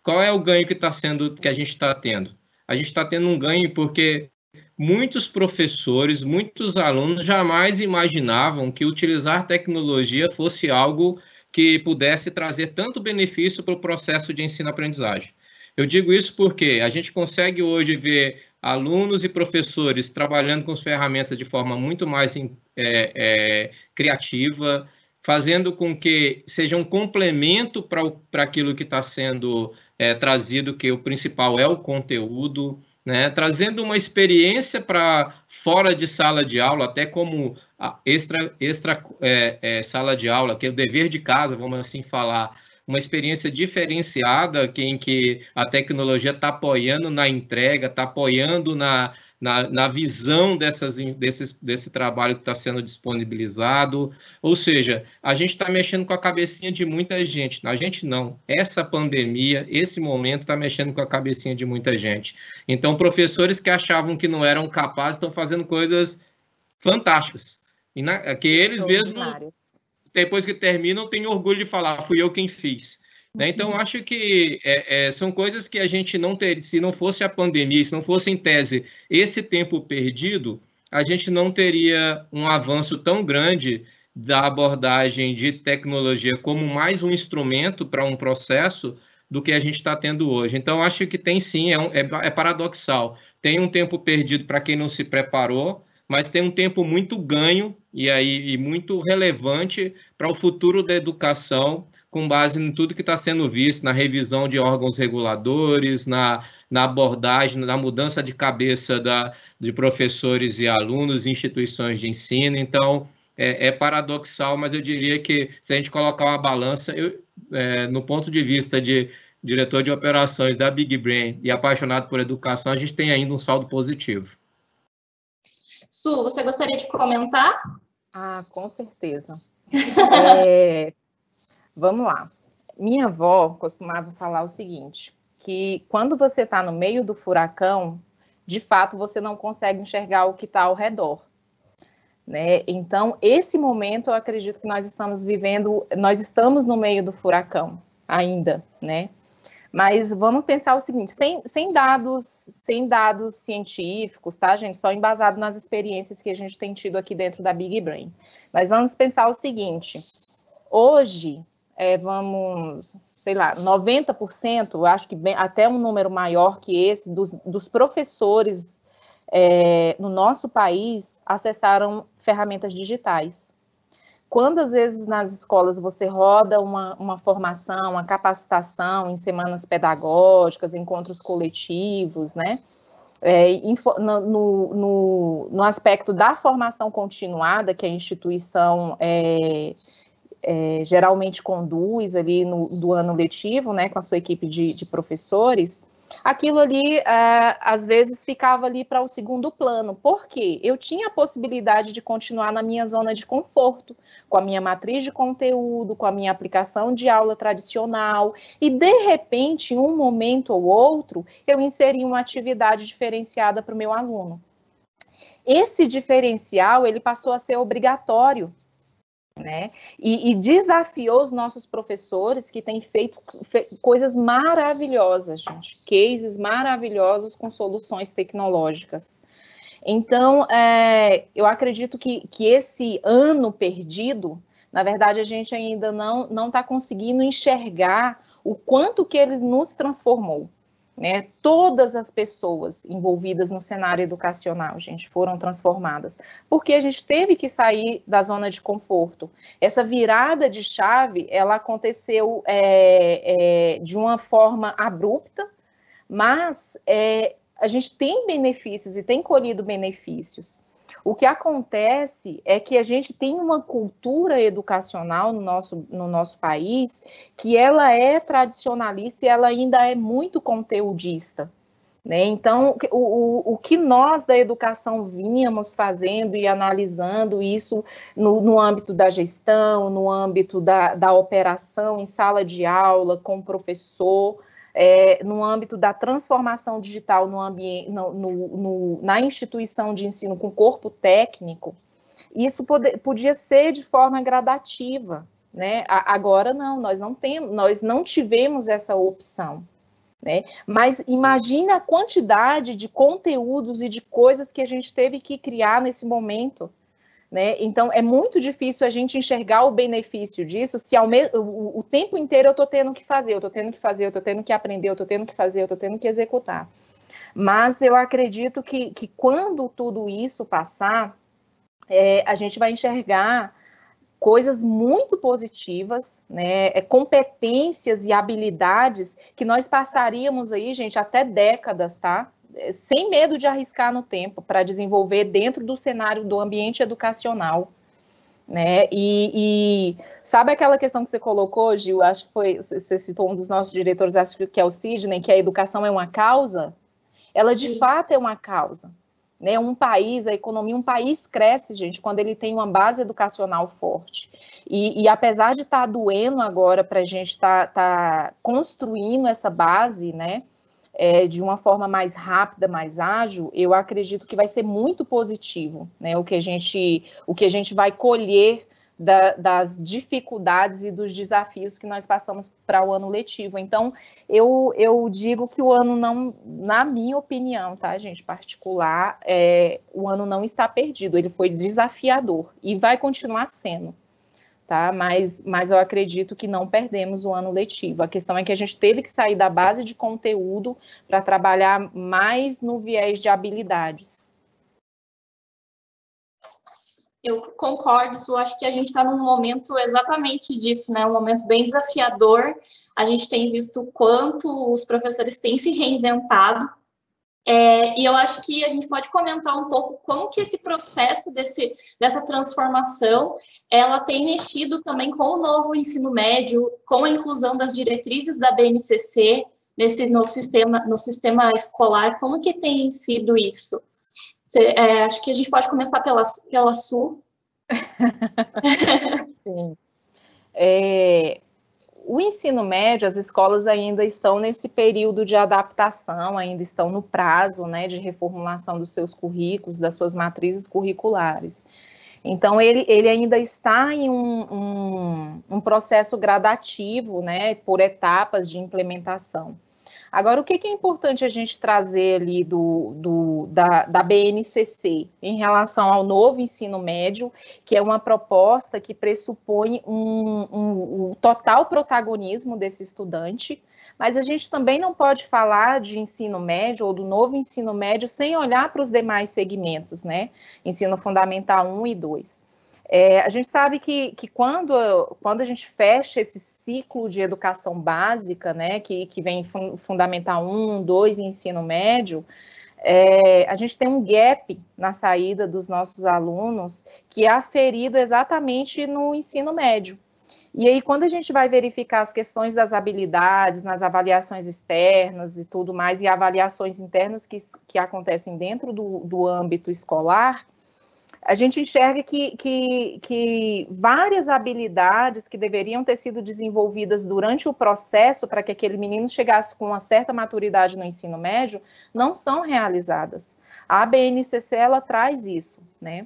Qual é o ganho que está sendo que a gente está tendo? A gente está tendo um ganho porque muitos professores, muitos alunos jamais imaginavam que utilizar tecnologia fosse algo que pudesse trazer tanto benefício para o processo de ensino-aprendizagem. Eu digo isso porque a gente consegue hoje ver alunos e professores trabalhando com as ferramentas de forma muito mais é, é, criativa, fazendo com que seja um complemento para aquilo que está sendo é, trazido, que o principal é o conteúdo, né? trazendo uma experiência para fora de sala de aula, até como extra, extra é, é, sala de aula, que é o dever de casa, vamos assim falar, uma experiência diferenciada em que a tecnologia está apoiando na entrega, está apoiando na, na, na, visão dessas, desses, desse trabalho que está sendo disponibilizado. Ou seja, a gente está mexendo com a cabecinha de muita gente. A gente não. Essa pandemia, esse momento, está mexendo com a cabecinha de muita gente. Então, professores que achavam que não eram capazes estão fazendo coisas fantásticas. E na, que eles mesmos, depois que terminam, têm orgulho de falar, fui eu quem fiz. Né? Então, acho que é, é, são coisas que a gente não teria, se não fosse a pandemia, se não fosse em tese esse tempo perdido, a gente não teria um avanço tão grande da abordagem de tecnologia como mais um instrumento para um processo do que a gente está tendo hoje. Então, acho que tem sim, é, um, é, é paradoxal. Tem um tempo perdido para quem não se preparou, mas tem um tempo muito ganho e aí e muito relevante para o futuro da educação, com base em tudo que está sendo visto na revisão de órgãos reguladores, na, na abordagem, na mudança de cabeça da, de professores e alunos, instituições de ensino. Então, é, é paradoxal, mas eu diria que se a gente colocar uma balança, eu, é, no ponto de vista de diretor de operações da Big Brain e apaixonado por educação, a gente tem ainda um saldo positivo. Su, você gostaria de comentar? Ah, com certeza. É, vamos lá. Minha avó costumava falar o seguinte: que quando você está no meio do furacão, de fato você não consegue enxergar o que está ao redor. Né? Então, esse momento eu acredito que nós estamos vivendo, nós estamos no meio do furacão ainda, né? Mas vamos pensar o seguinte, sem, sem, dados, sem dados científicos, tá, gente? Só embasado nas experiências que a gente tem tido aqui dentro da Big Brain. Mas vamos pensar o seguinte: hoje, é, vamos, sei lá, 90%, acho que bem, até um número maior que esse, dos, dos professores é, no nosso país acessaram ferramentas digitais. Quantas vezes nas escolas você roda uma, uma formação, uma capacitação em semanas pedagógicas, encontros coletivos, né? É, no, no, no, aspecto da formação continuada, que a instituição é, é, geralmente conduz ali no, do ano letivo, né, com a sua equipe de, de professores, aquilo ali, uh, às vezes, ficava ali para o segundo plano. Por quê? Eu tinha a possibilidade de continuar na minha zona de conforto, com a minha matriz de conteúdo, com a minha aplicação de aula tradicional, e, de repente, em um momento ou outro, eu inseri uma atividade diferenciada para o meu aluno. Esse diferencial, ele passou a ser obrigatório né? E, e, desafiou os nossos professores que têm feito fe, coisas maravilhosas, gente, cases maravilhosos com soluções tecnológicas. Então, é, eu acredito que, que esse ano perdido, na verdade, a gente ainda não não está conseguindo enxergar o quanto que ele nos transformou. Né? Todas as pessoas envolvidas no cenário educacional, gente, foram transformadas, porque a gente teve que sair da zona de conforto. Essa virada de chave, ela aconteceu é, é, de uma forma abrupta, mas é, a gente tem benefícios e tem colhido benefícios. O que acontece é que a gente tem uma cultura educacional no nosso, no nosso país que ela é tradicionalista e ela ainda é muito conteudista. Né? Então, o, o, o, que nós da educação vínhamos fazendo e analisando isso no, no âmbito da gestão, no âmbito da, da, operação em sala de aula, com o professor, é, no âmbito da transformação digital no ambiente, no, no, na instituição de ensino com corpo técnico, isso pode, podia ser de forma gradativa. Né? Agora não, nós não temos, nós não tivemos essa opção. Né? Mas imagina a quantidade de conteúdos e de coisas que a gente teve que criar nesse momento. Né? Então, é muito difícil a gente enxergar o benefício disso se ao o, o tempo inteiro eu estou tendo que fazer, eu estou tendo que fazer, eu estou tendo que aprender, eu estou tendo que fazer, eu estou tendo que executar. Mas eu acredito que, que quando tudo isso passar, é, a gente vai enxergar coisas muito positivas, né, é, competências e habilidades que nós passaríamos aí, gente, até décadas, tá? É, sem medo de arriscar no tempo para desenvolver dentro do cenário do ambiente educacional. Né? E, e, sabe aquela questão que você colocou, Gil? Acho que foi, você citou um dos nossos diretores, acho que é o Sidney, que a educação é uma causa. Ela de Sim. fato é uma causa. Né? Um país, a economia, um país cresce, gente, quando ele tem uma base educacional forte. E, e apesar de estar tá doendo agora para a gente estar tá, tá construindo essa base, né? É, de uma forma mais rápida, mais ágil, eu acredito que vai ser muito positivo, né? O que a gente, o que a gente vai colher da, das dificuldades e dos desafios que nós passamos para o ano letivo. Então, eu, eu digo que o ano não, na minha opinião, tá, gente, particular, é, o ano não está perdido, ele foi desafiador e vai continuar sendo. Tá? Mas, mas eu acredito que não perdemos o ano letivo. A questão é que a gente teve que sair da base de conteúdo para trabalhar mais no viés de habilidades. Eu concordo, eu acho que a gente está num momento exatamente disso, né? Um momento bem desafiador. A gente tem visto o quanto os professores têm se reinventado. É, e eu acho que a gente pode comentar um pouco como que esse processo desse, dessa transformação ela tem mexido também com o novo ensino médio, com a inclusão das diretrizes da BNCC nesse novo sistema, no sistema escolar. Como que tem sido isso? é, acho que a gente pode começar pela, pela Sul. Sim. É, o ensino médio, as escolas ainda estão nesse período de adaptação, ainda estão no prazo né, de reformulação dos seus currículos, das suas matrizes curriculares. Então, ele, ele ainda está em um, um, um processo gradativo, né, por etapas de implementação. Agora, o que, é importante a gente trazer ali do, do, da, da BNCC em relação ao novo ensino médio, que é uma proposta que pressupõe um, um, um total protagonismo desse estudante, mas a gente também não pode falar de ensino médio ou do novo ensino médio sem olhar para os demais segmentos, né? Ensino fundamental 1 e 2. É, a gente sabe que, que quando, quando a gente fecha esse ciclo de educação básica, né, que, que vem fundamental 1, 2 e ensino médio, é, a gente tem um gap na saída dos nossos alunos que é aferido exatamente no ensino médio. E aí, quando a gente vai verificar as questões das habilidades, nas avaliações externas e tudo mais, e avaliações internas que, que acontecem dentro do, do âmbito escolar, a gente enxerga que, que, que, várias habilidades que deveriam ter sido desenvolvidas durante o processo para que aquele menino chegasse com uma certa maturidade no ensino médio não são realizadas. A ABNCC ela traz isso, né?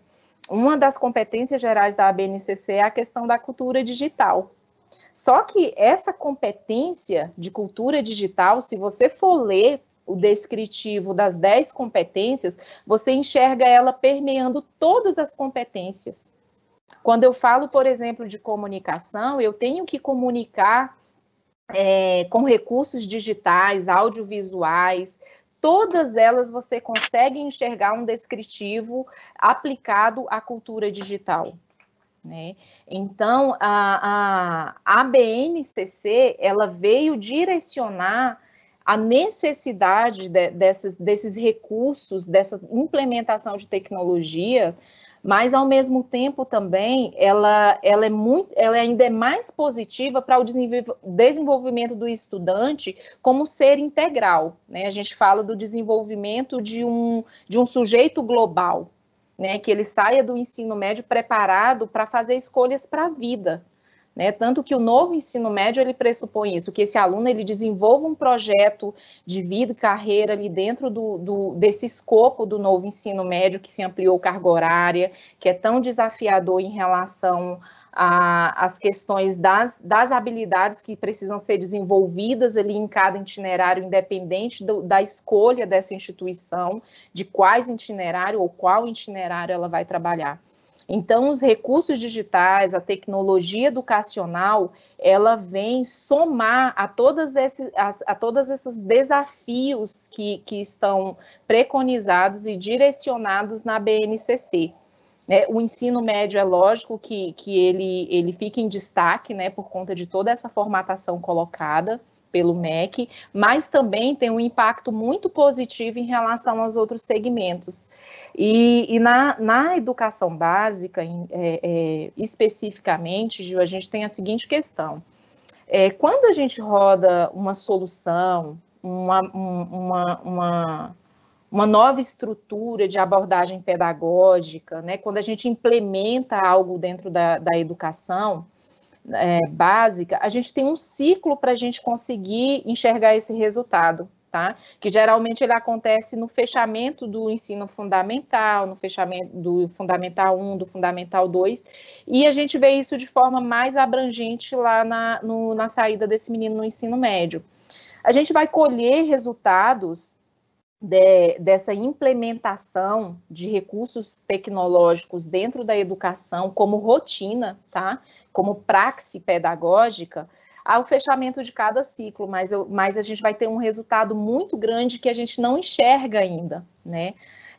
Uma das competências gerais da ABNCC é a questão da cultura digital. Só que essa competência de cultura digital, se você for ler o descritivo das 10 competências, você enxerga ela permeando todas as competências. Quando eu falo, por exemplo, de comunicação, eu tenho que comunicar é, com recursos digitais, audiovisuais, todas elas você consegue enxergar um descritivo aplicado à cultura digital. Né? Então, a, a, a BNCC, ela veio direcionar a necessidade de, desses, desses recursos, dessa implementação de tecnologia mas ao mesmo tempo também ela, ela é muito, ela ainda é mais positiva para o desenvolvimento do estudante como ser integral, né? A gente fala do desenvolvimento de um, de um sujeito global, né? Que ele saia do ensino médio preparado para fazer escolhas para a vida, né? Tanto que o novo ensino médio ele pressupõe isso, que esse aluno ele desenvolva um projeto de vida e carreira ali dentro do, do, desse escopo do novo ensino médio que se ampliou carga horária, que é tão desafiador em relação às questões das, das habilidades que precisam ser desenvolvidas ali em cada itinerário, independente do, da escolha dessa instituição, de quais itinerário ou qual itinerário ela vai trabalhar. Então, os recursos digitais, a tecnologia educacional, ela vem somar a, todas esses, a, a todos esses desafios que, que estão preconizados e direcionados na BNCC. É, o ensino médio é lógico que, que ele, ele fica em destaque, né, por conta de toda essa formatação colocada, pelo MEC, mas também tem um impacto muito positivo em relação aos outros segmentos. E, e na, na, educação básica, em, é, é, especificamente, Gil, a gente tem a seguinte questão. É, quando a gente roda uma solução, uma, uma, uma, uma nova estrutura de abordagem pedagógica, né, quando a gente implementa algo dentro da, da educação, é, básica, a gente tem um ciclo para a gente conseguir enxergar esse resultado, tá? Que geralmente ele acontece no fechamento do ensino fundamental, no fechamento do fundamental 1, do fundamental 2, e a gente vê isso de forma mais abrangente lá na, no, na saída desse menino no ensino médio. A gente vai colher resultados de, dessa implementação de recursos tecnológicos dentro da educação como rotina, tá? Como praxe pedagógica, ao fechamento de cada ciclo, mas, eu, mas a gente vai ter um resultado muito grande que a gente não enxerga ainda, né?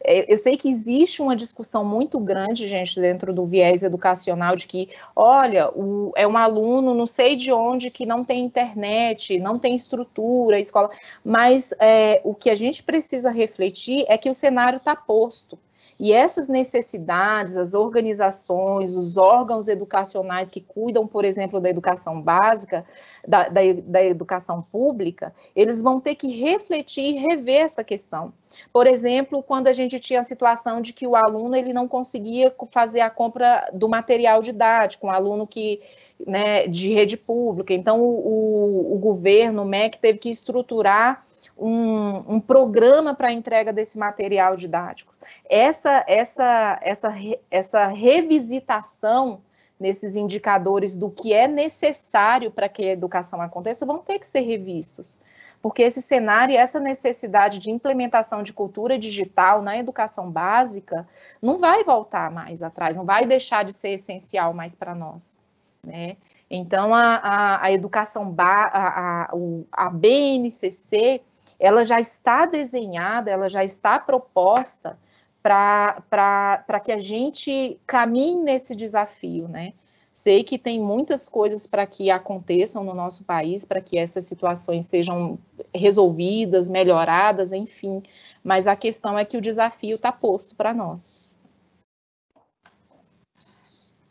É, eu sei que existe uma discussão muito grande, gente, dentro do viés educacional de que, olha, o, é um aluno, não sei de onde, que não tem internet, não tem estrutura, escola, mas é, o que a gente precisa refletir é que o cenário está posto. E essas necessidades, as organizações, os órgãos educacionais que cuidam, por exemplo, da educação básica, da, da, da, educação pública, eles vão ter que refletir e rever essa questão. Por exemplo, quando a gente tinha a situação de que o aluno ele não conseguia fazer a compra do material didático, um aluno que, né, de rede pública, então o, o, governo, o MEC, teve que estruturar um, um programa para a entrega desse material didático. Essa, essa, essa, essa revisitação nesses indicadores do que é necessário para que a educação aconteça vão ter que ser revistos. Porque esse cenário essa necessidade de implementação de cultura digital na educação básica não vai voltar mais atrás, não vai deixar de ser essencial mais para nós. Né? Então, a, a, a educação, a, a, a BNCC, ela já está desenhada, ela já está proposta para que a gente caminhe nesse desafio, né? Sei que tem muitas coisas para que aconteçam no nosso país, para que essas situações sejam resolvidas, melhoradas, enfim, mas a questão é que o desafio está posto para nós.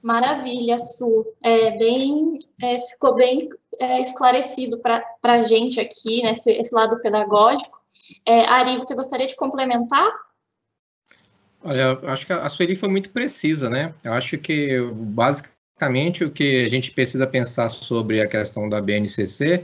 Maravilha, Su. É, bem, é, ficou bem é, esclarecido para a gente aqui, né, esse, esse lado pedagógico. É, Ari, você gostaria de complementar? Olha, acho que a Sueli foi muito precisa, né? Eu acho que, basicamente, o que a gente precisa pensar sobre a questão da BNCC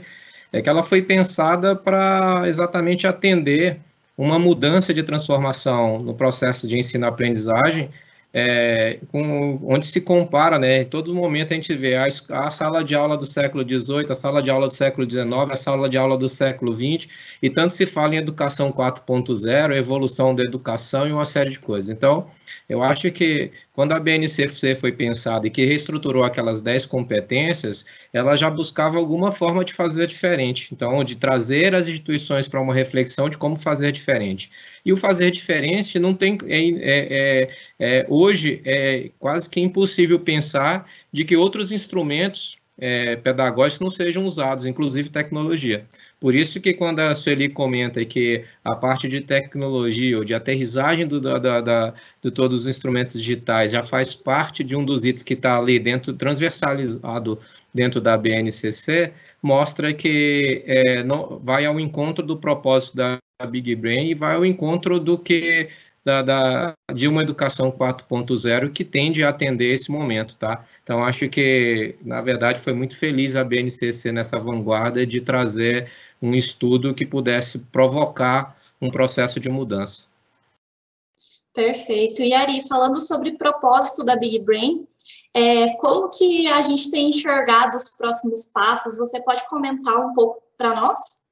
é que ela foi pensada para exatamente atender uma mudança de transformação no processo de ensino-aprendizagem é, com, onde se compara, né, em todo momento a gente vê a, a, sala de aula do século XVIII, a sala de aula do século XIX, a sala de aula do século XX, e tanto se fala em educação 4.0, evolução da educação e uma série de coisas. Então, eu acho que quando a BNCC foi pensada e que reestruturou aquelas 10 competências, ela já buscava alguma forma de fazer diferente. Então, de trazer as instituições para uma reflexão de como fazer diferente. E o fazer diferente não tem. É, é, é, é hoje é quase que impossível pensar de que outros instrumentos é, pedagógicos não sejam usados, inclusive tecnologia. Por isso que quando a Sueli comenta que a parte de tecnologia ou de aterrissagem do, da, da, de todos os instrumentos digitais já faz parte de um dos itens que está ali dentro, transversalizado dentro da BNCC, mostra que é, não, vai ao encontro do propósito da Big Brain e vai ao encontro do que da, da, de uma educação 4.0 que tende a atender esse momento, tá? Então, acho que, na verdade, foi muito feliz a BNCC nessa vanguarda de trazer um estudo que pudesse provocar um processo de mudança. Perfeito. E Ari, falando sobre propósito da Big Brain, é, como que a gente tem enxergado os próximos passos? Você pode comentar um pouco para nós?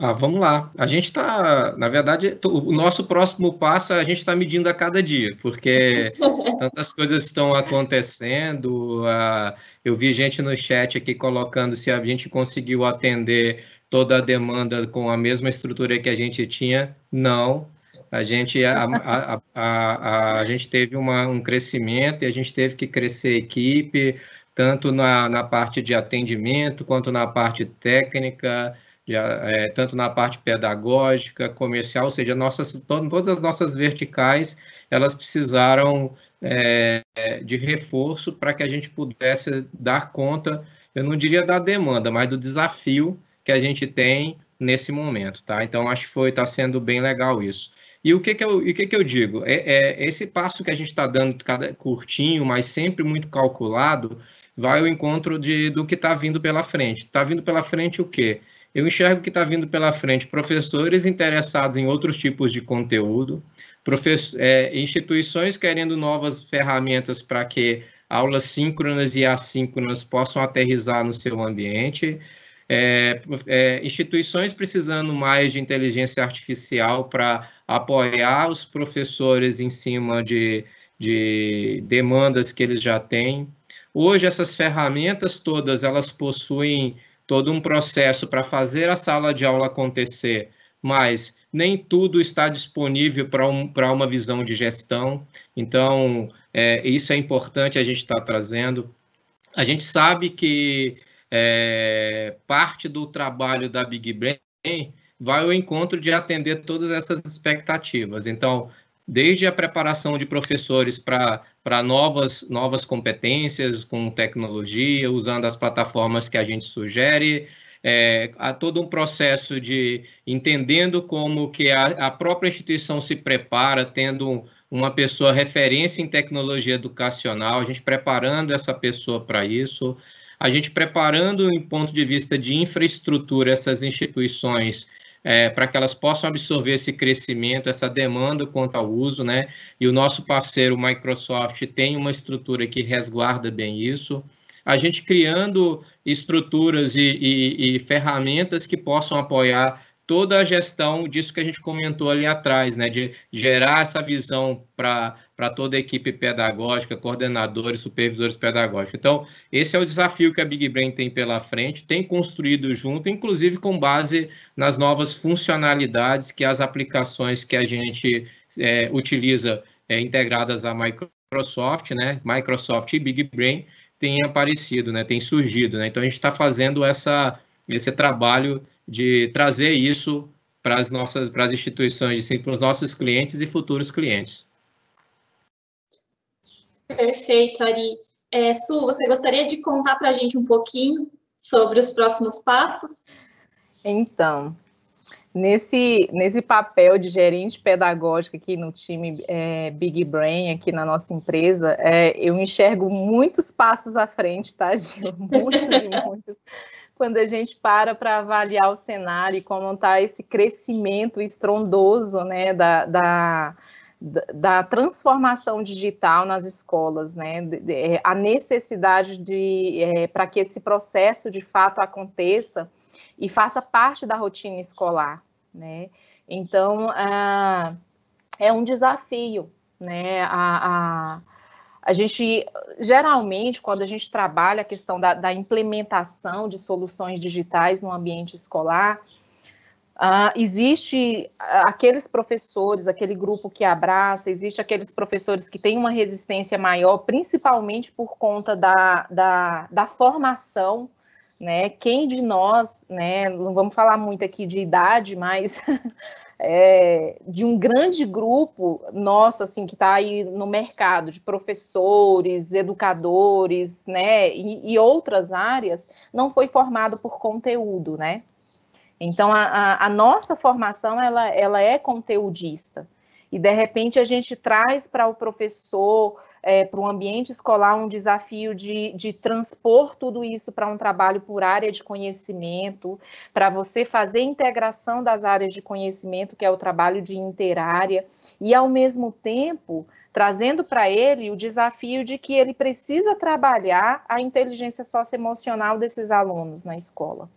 Ah, vamos lá. A gente está, na verdade, o nosso próximo passo a gente está medindo a cada dia, porque tantas coisas estão acontecendo. Uh, eu vi gente no chat aqui colocando se a gente conseguiu atender toda a demanda com a mesma estrutura que a gente tinha. Não. A gente, a, a, a, a gente teve uma, um crescimento e a gente teve que crescer equipe, tanto na, na parte de atendimento quanto na parte técnica é, tanto na parte pedagógica, comercial, ou seja, nossas, todas as nossas verticais, elas precisaram é, de reforço para que a gente pudesse dar conta, eu não diria da demanda, mas do desafio que a gente tem nesse momento, tá? Então, acho que foi, está sendo bem legal isso. E o que que eu, o que que eu digo? É, é esse passo que a gente está dando, cada curtinho, mas sempre muito calculado, vai ao encontro de, do que está vindo pela frente. Está vindo pela frente o quê? Eu enxergo que está vindo pela frente professores interessados em outros tipos de conteúdo, é, instituições querendo novas ferramentas para que aulas síncronas e assíncronas possam aterrizar no seu ambiente, é, é, instituições precisando mais de inteligência artificial para apoiar os professores em cima de, de demandas que eles já têm. Hoje, essas ferramentas todas, elas possuem todo um processo para fazer a sala de aula acontecer, mas nem tudo está disponível para um, uma visão de gestão. Então, é, isso é importante a gente estar tá trazendo. A gente sabe que é, parte do trabalho da Big Brain vai ao encontro de atender todas essas expectativas. Então, desde a preparação de professores para novas, novas competências com tecnologia, usando as plataformas que a gente sugere, é, há todo um processo de entendendo como que a, a própria instituição se prepara, tendo uma pessoa referência em tecnologia educacional, a gente preparando essa pessoa para isso, a gente preparando em ponto de vista de infraestrutura essas instituições é, para que elas possam absorver esse crescimento, essa demanda quanto ao uso, né? E o nosso parceiro Microsoft tem uma estrutura que resguarda bem isso. A gente criando estruturas e, e, e ferramentas que possam apoiar toda a gestão disso que a gente comentou ali atrás, né, de gerar essa visão para toda a equipe pedagógica, coordenadores, supervisores pedagógicos. Então, esse é o desafio que a Big Brain tem pela frente, tem construído junto, inclusive com base nas novas funcionalidades que as aplicações que a gente é, utiliza é, integradas à Microsoft, né, Microsoft e Big Brain, têm aparecido, né, têm surgido. Né? Então, a gente está fazendo essa, esse trabalho de trazer isso para as nossas para as instituições, sim, para os nossos clientes e futuros clientes. Perfeito, Ari. É, Su, você gostaria de contar para a gente um pouquinho sobre os próximos passos? Então, nesse, nesse papel de gerente pedagógico aqui no time é, Big Brain, aqui na nossa empresa, é, eu enxergo muitos passos à frente, tá, Gil? Muitos e muitos quando a gente para para avaliar o cenário e como está esse crescimento estrondoso né, da, da, da, transformação digital nas escolas, né, é, a necessidade de é, para que esse processo de fato aconteça e faça parte da rotina escolar, né? Então ah, é um desafio, né? a, a a gente, geralmente, quando a gente trabalha a questão da, da implementação de soluções digitais no ambiente escolar, uh, existe aqueles professores, aquele grupo que abraça, existe aqueles professores que têm uma resistência maior, principalmente por conta da, da, da formação né? Quem de nós, né? Não vamos falar muito aqui de idade, mas é, de um grande grupo nosso, assim, que está aí no mercado, de professores, educadores, né? E, e, outras áreas, não foi formado por conteúdo, né? Então, a, a, a nossa formação, ela, ela é conteudista. E, de repente, a gente traz para o professor é, para o ambiente escolar um desafio de, de transpor tudo isso para um trabalho por área de conhecimento, para você fazer integração das áreas de conhecimento, que é o trabalho de interárea, e ao mesmo tempo trazendo para ele o desafio de que ele precisa trabalhar a inteligência socioemocional desses alunos na escola.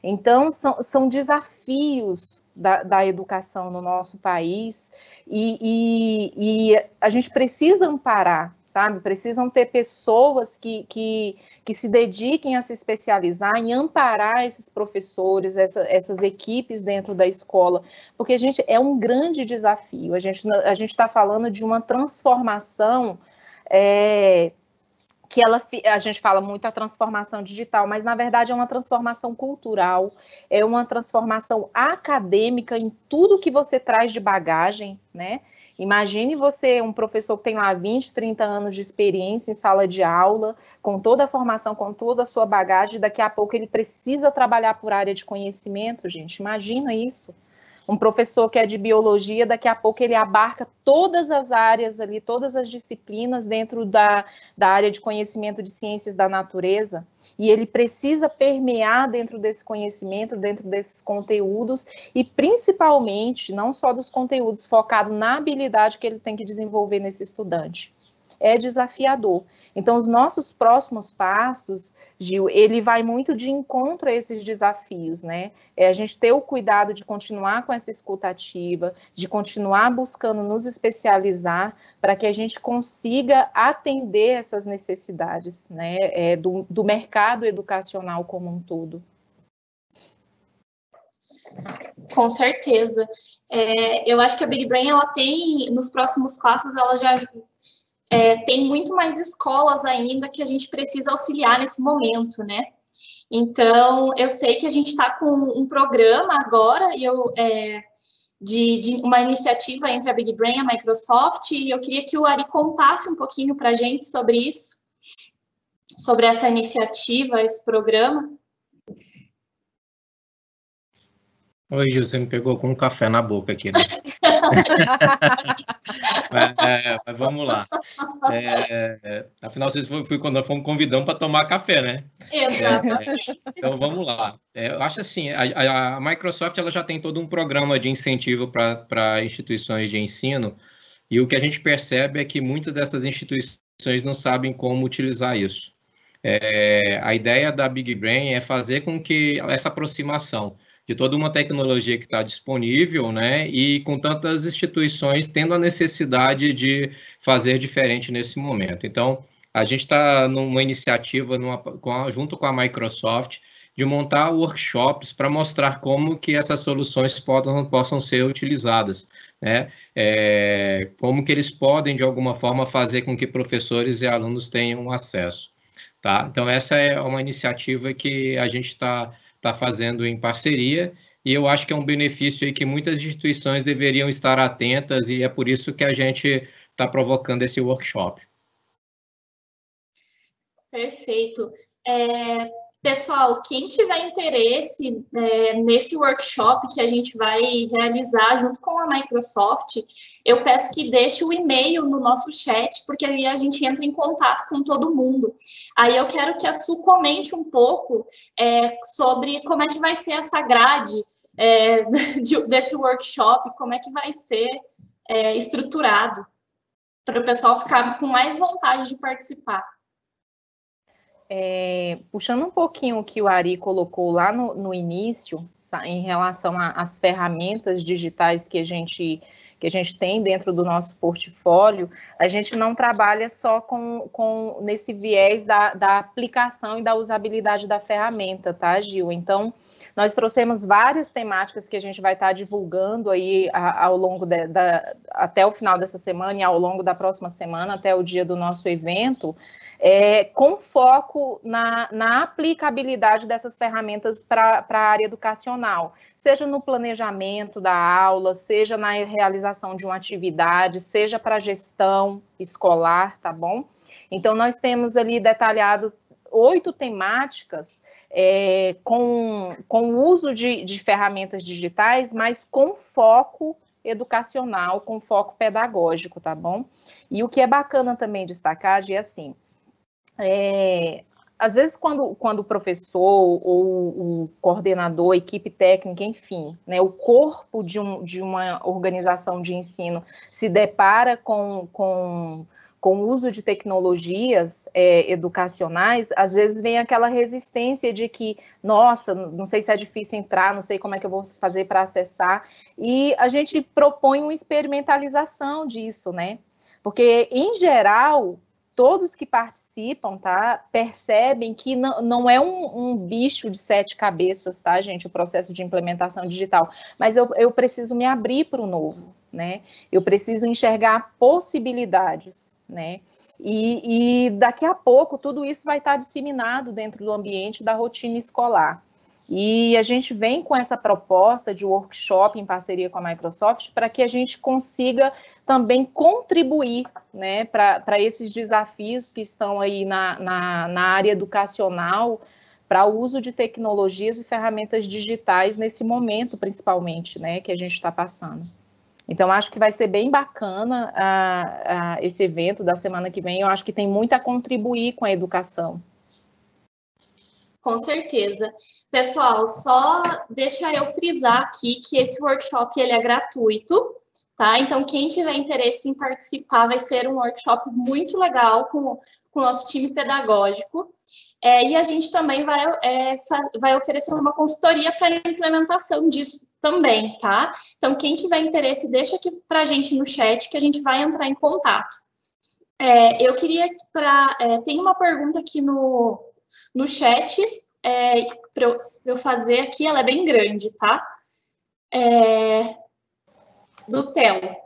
Então, são, são desafios da, da, educação no nosso país e, e, e, a gente precisa amparar, sabe? Precisam ter pessoas que, que, que se dediquem a se especializar em amparar esses professores, essa, essas equipes dentro da escola, porque a gente é um grande desafio. A gente a gente está falando de uma transformação é, que ela, a gente fala muito a transformação digital, mas na verdade é uma transformação cultural, é uma transformação acadêmica em tudo que você traz de bagagem, né? Imagine você, um professor que tem lá 20, 30 anos de experiência em sala de aula, com toda a formação, com toda a sua bagagem, daqui a pouco ele precisa trabalhar por área de conhecimento, gente. Imagina isso um professor que é de biologia, daqui a pouco ele abarca todas as áreas ali, todas as disciplinas dentro da, da área de conhecimento de ciências da natureza, e ele precisa permear dentro desse conhecimento, dentro desses conteúdos, e principalmente, não só dos conteúdos, focado na habilidade que ele tem que desenvolver nesse estudante é desafiador. Então, os nossos próximos passos, Gil, ele vai muito de encontro a esses desafios, né? É a gente ter o cuidado de continuar com essa escutativa, de continuar buscando nos especializar para que a gente consiga atender essas necessidades, né? É, do, do mercado educacional como um todo. Com certeza. É, eu acho que a Big Brain ela tem, nos próximos passos, ela já é, tem muito mais escolas ainda que a gente precisa auxiliar nesse momento, né? Então, eu sei que a gente está com um programa agora, eu, é, de, de, uma iniciativa entre a Big Brain e a Microsoft, e eu queria que o Ari contasse um pouquinho para a gente sobre isso, sobre essa iniciativa, esse programa. Oi, Gil, você me pegou com um café na boca aqui, né? mas, é, mas, vamos lá. É, afinal, vocês fui quando nós fomos convidando para tomar café, né? Exato. É, então, vamos lá. É, eu acho assim, a, a, Microsoft ela já tem todo um programa de incentivo para instituições de ensino, e o que a gente percebe é que muitas dessas instituições não sabem como utilizar isso. A ideia da Big Brain é fazer com que essa aproximação de toda uma tecnologia que está disponível, né? E com tantas instituições tendo a necessidade de fazer diferente nesse momento. Então, a gente está numa iniciativa numa, com junto com a Microsoft de montar workshops para mostrar como que essas soluções possam, possam ser utilizadas, né? É, como que eles podem, de alguma forma, fazer com que professores e alunos tenham acesso, tá? Então, essa é uma iniciativa que a gente está está fazendo em parceria, e eu acho que é um benefício que muitas instituições deveriam estar atentas, e é por isso que a gente está provocando esse workshop. Perfeito. É, Pessoal, quem tiver interesse é, nesse workshop que a gente vai realizar junto com a Microsoft, eu peço que deixe o e-mail no nosso chat, porque aí a gente entra em contato com todo mundo. Aí eu quero que a Su comente um pouco é, sobre como é que vai ser essa grade é, de, desse workshop, como é que vai ser é, estruturado, para o pessoal ficar com mais vontade de participar. É, puxando um pouquinho o que o Ari colocou lá no, no início, em relação às ferramentas digitais que a gente que a gente tem dentro do nosso portfólio, a gente não trabalha só com, com nesse viés da, da aplicação e da usabilidade da ferramenta, tá, Gil? Então, nós trouxemos várias temáticas que a gente vai estar divulgando aí ao longo de, da, até o final dessa semana e ao longo da próxima semana, até o dia do nosso evento, é, com foco na, na, aplicabilidade dessas ferramentas para a área educacional, seja no planejamento da aula, seja na realização de uma atividade, seja para gestão escolar, tá bom? Então, nós temos ali detalhado oito temáticas é, com, o uso de, de ferramentas digitais, mas com foco educacional, com foco pedagógico, tá bom? E o que é bacana também destacar, é assim, é, às vezes quando, quando o professor ou o coordenador, equipe técnica, enfim, né, o corpo de, um, de uma organização de ensino se depara com, com com o uso de tecnologias é, educacionais, às vezes vem aquela resistência de que, nossa, não sei se é difícil entrar, não sei como é que eu vou fazer para acessar, e a gente propõe uma experimentalização disso, né? Porque, em geral, todos que participam, tá, percebem que não, não é um, um, bicho de sete cabeças, tá, gente, o processo de implementação digital, mas eu, eu preciso me abrir para o novo, né? Eu preciso enxergar possibilidades né? E, e, daqui a pouco tudo isso vai estar disseminado dentro do ambiente da rotina escolar. E a gente vem com essa proposta de workshop em parceria com a Microsoft para que a gente consiga também contribuir né, para esses desafios que estão aí na, na, na área educacional para o uso de tecnologias e ferramentas digitais nesse momento, principalmente, né, que a gente está passando. Então, acho que vai ser bem bacana uh, uh, esse evento da semana que vem. Eu acho que tem muito a contribuir com a educação. Com certeza. Pessoal, só deixa eu frisar aqui que esse workshop ele é gratuito, tá? Então, quem tiver interesse em participar, vai ser um workshop muito legal com, com o nosso time pedagógico. É, e a gente também vai, é, vai oferecer uma consultoria para a implementação disso também, tá? Então, quem tiver interesse, deixa aqui para a gente no chat que a gente vai entrar em contato. É, eu queria para. É, tem uma pergunta aqui no, no chat é, para eu, eu, fazer aqui, ela é bem grande, tá? É, do Theo,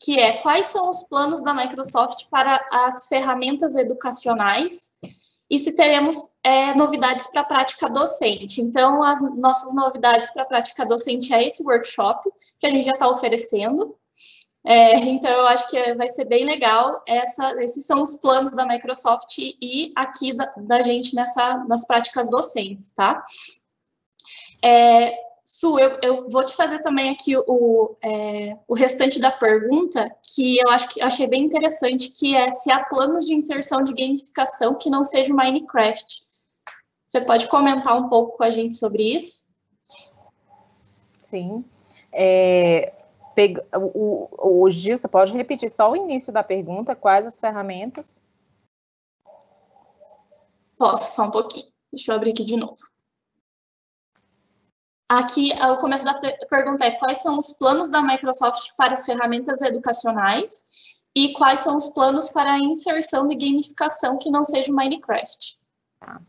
que é quais são os planos da Microsoft para as ferramentas educacionais e se teremos é, novidades para a prática docente. Então, as nossas novidades para a prática docente é esse workshop que a gente já está oferecendo. É, então, eu acho que vai ser bem legal. Essa, esses são os planos da Microsoft e aqui da, da gente nessa, nas práticas docentes, tá? É, Su, eu, eu, vou te fazer também aqui o, é, o restante da pergunta, que eu acho que achei bem interessante, que é se há planos de inserção de gamificação que não seja o Minecraft. Você pode comentar um pouco com a gente sobre isso? Sim. É, pega, o, o Gil, você pode repetir só o início da pergunta, quais as ferramentas? Posso, só um pouquinho. Deixa eu abrir aqui de novo. Aqui, o começo da pergunta é quais são os planos da Microsoft para as ferramentas educacionais e quais são os planos para a inserção de gamificação que não seja o Minecraft. Tá.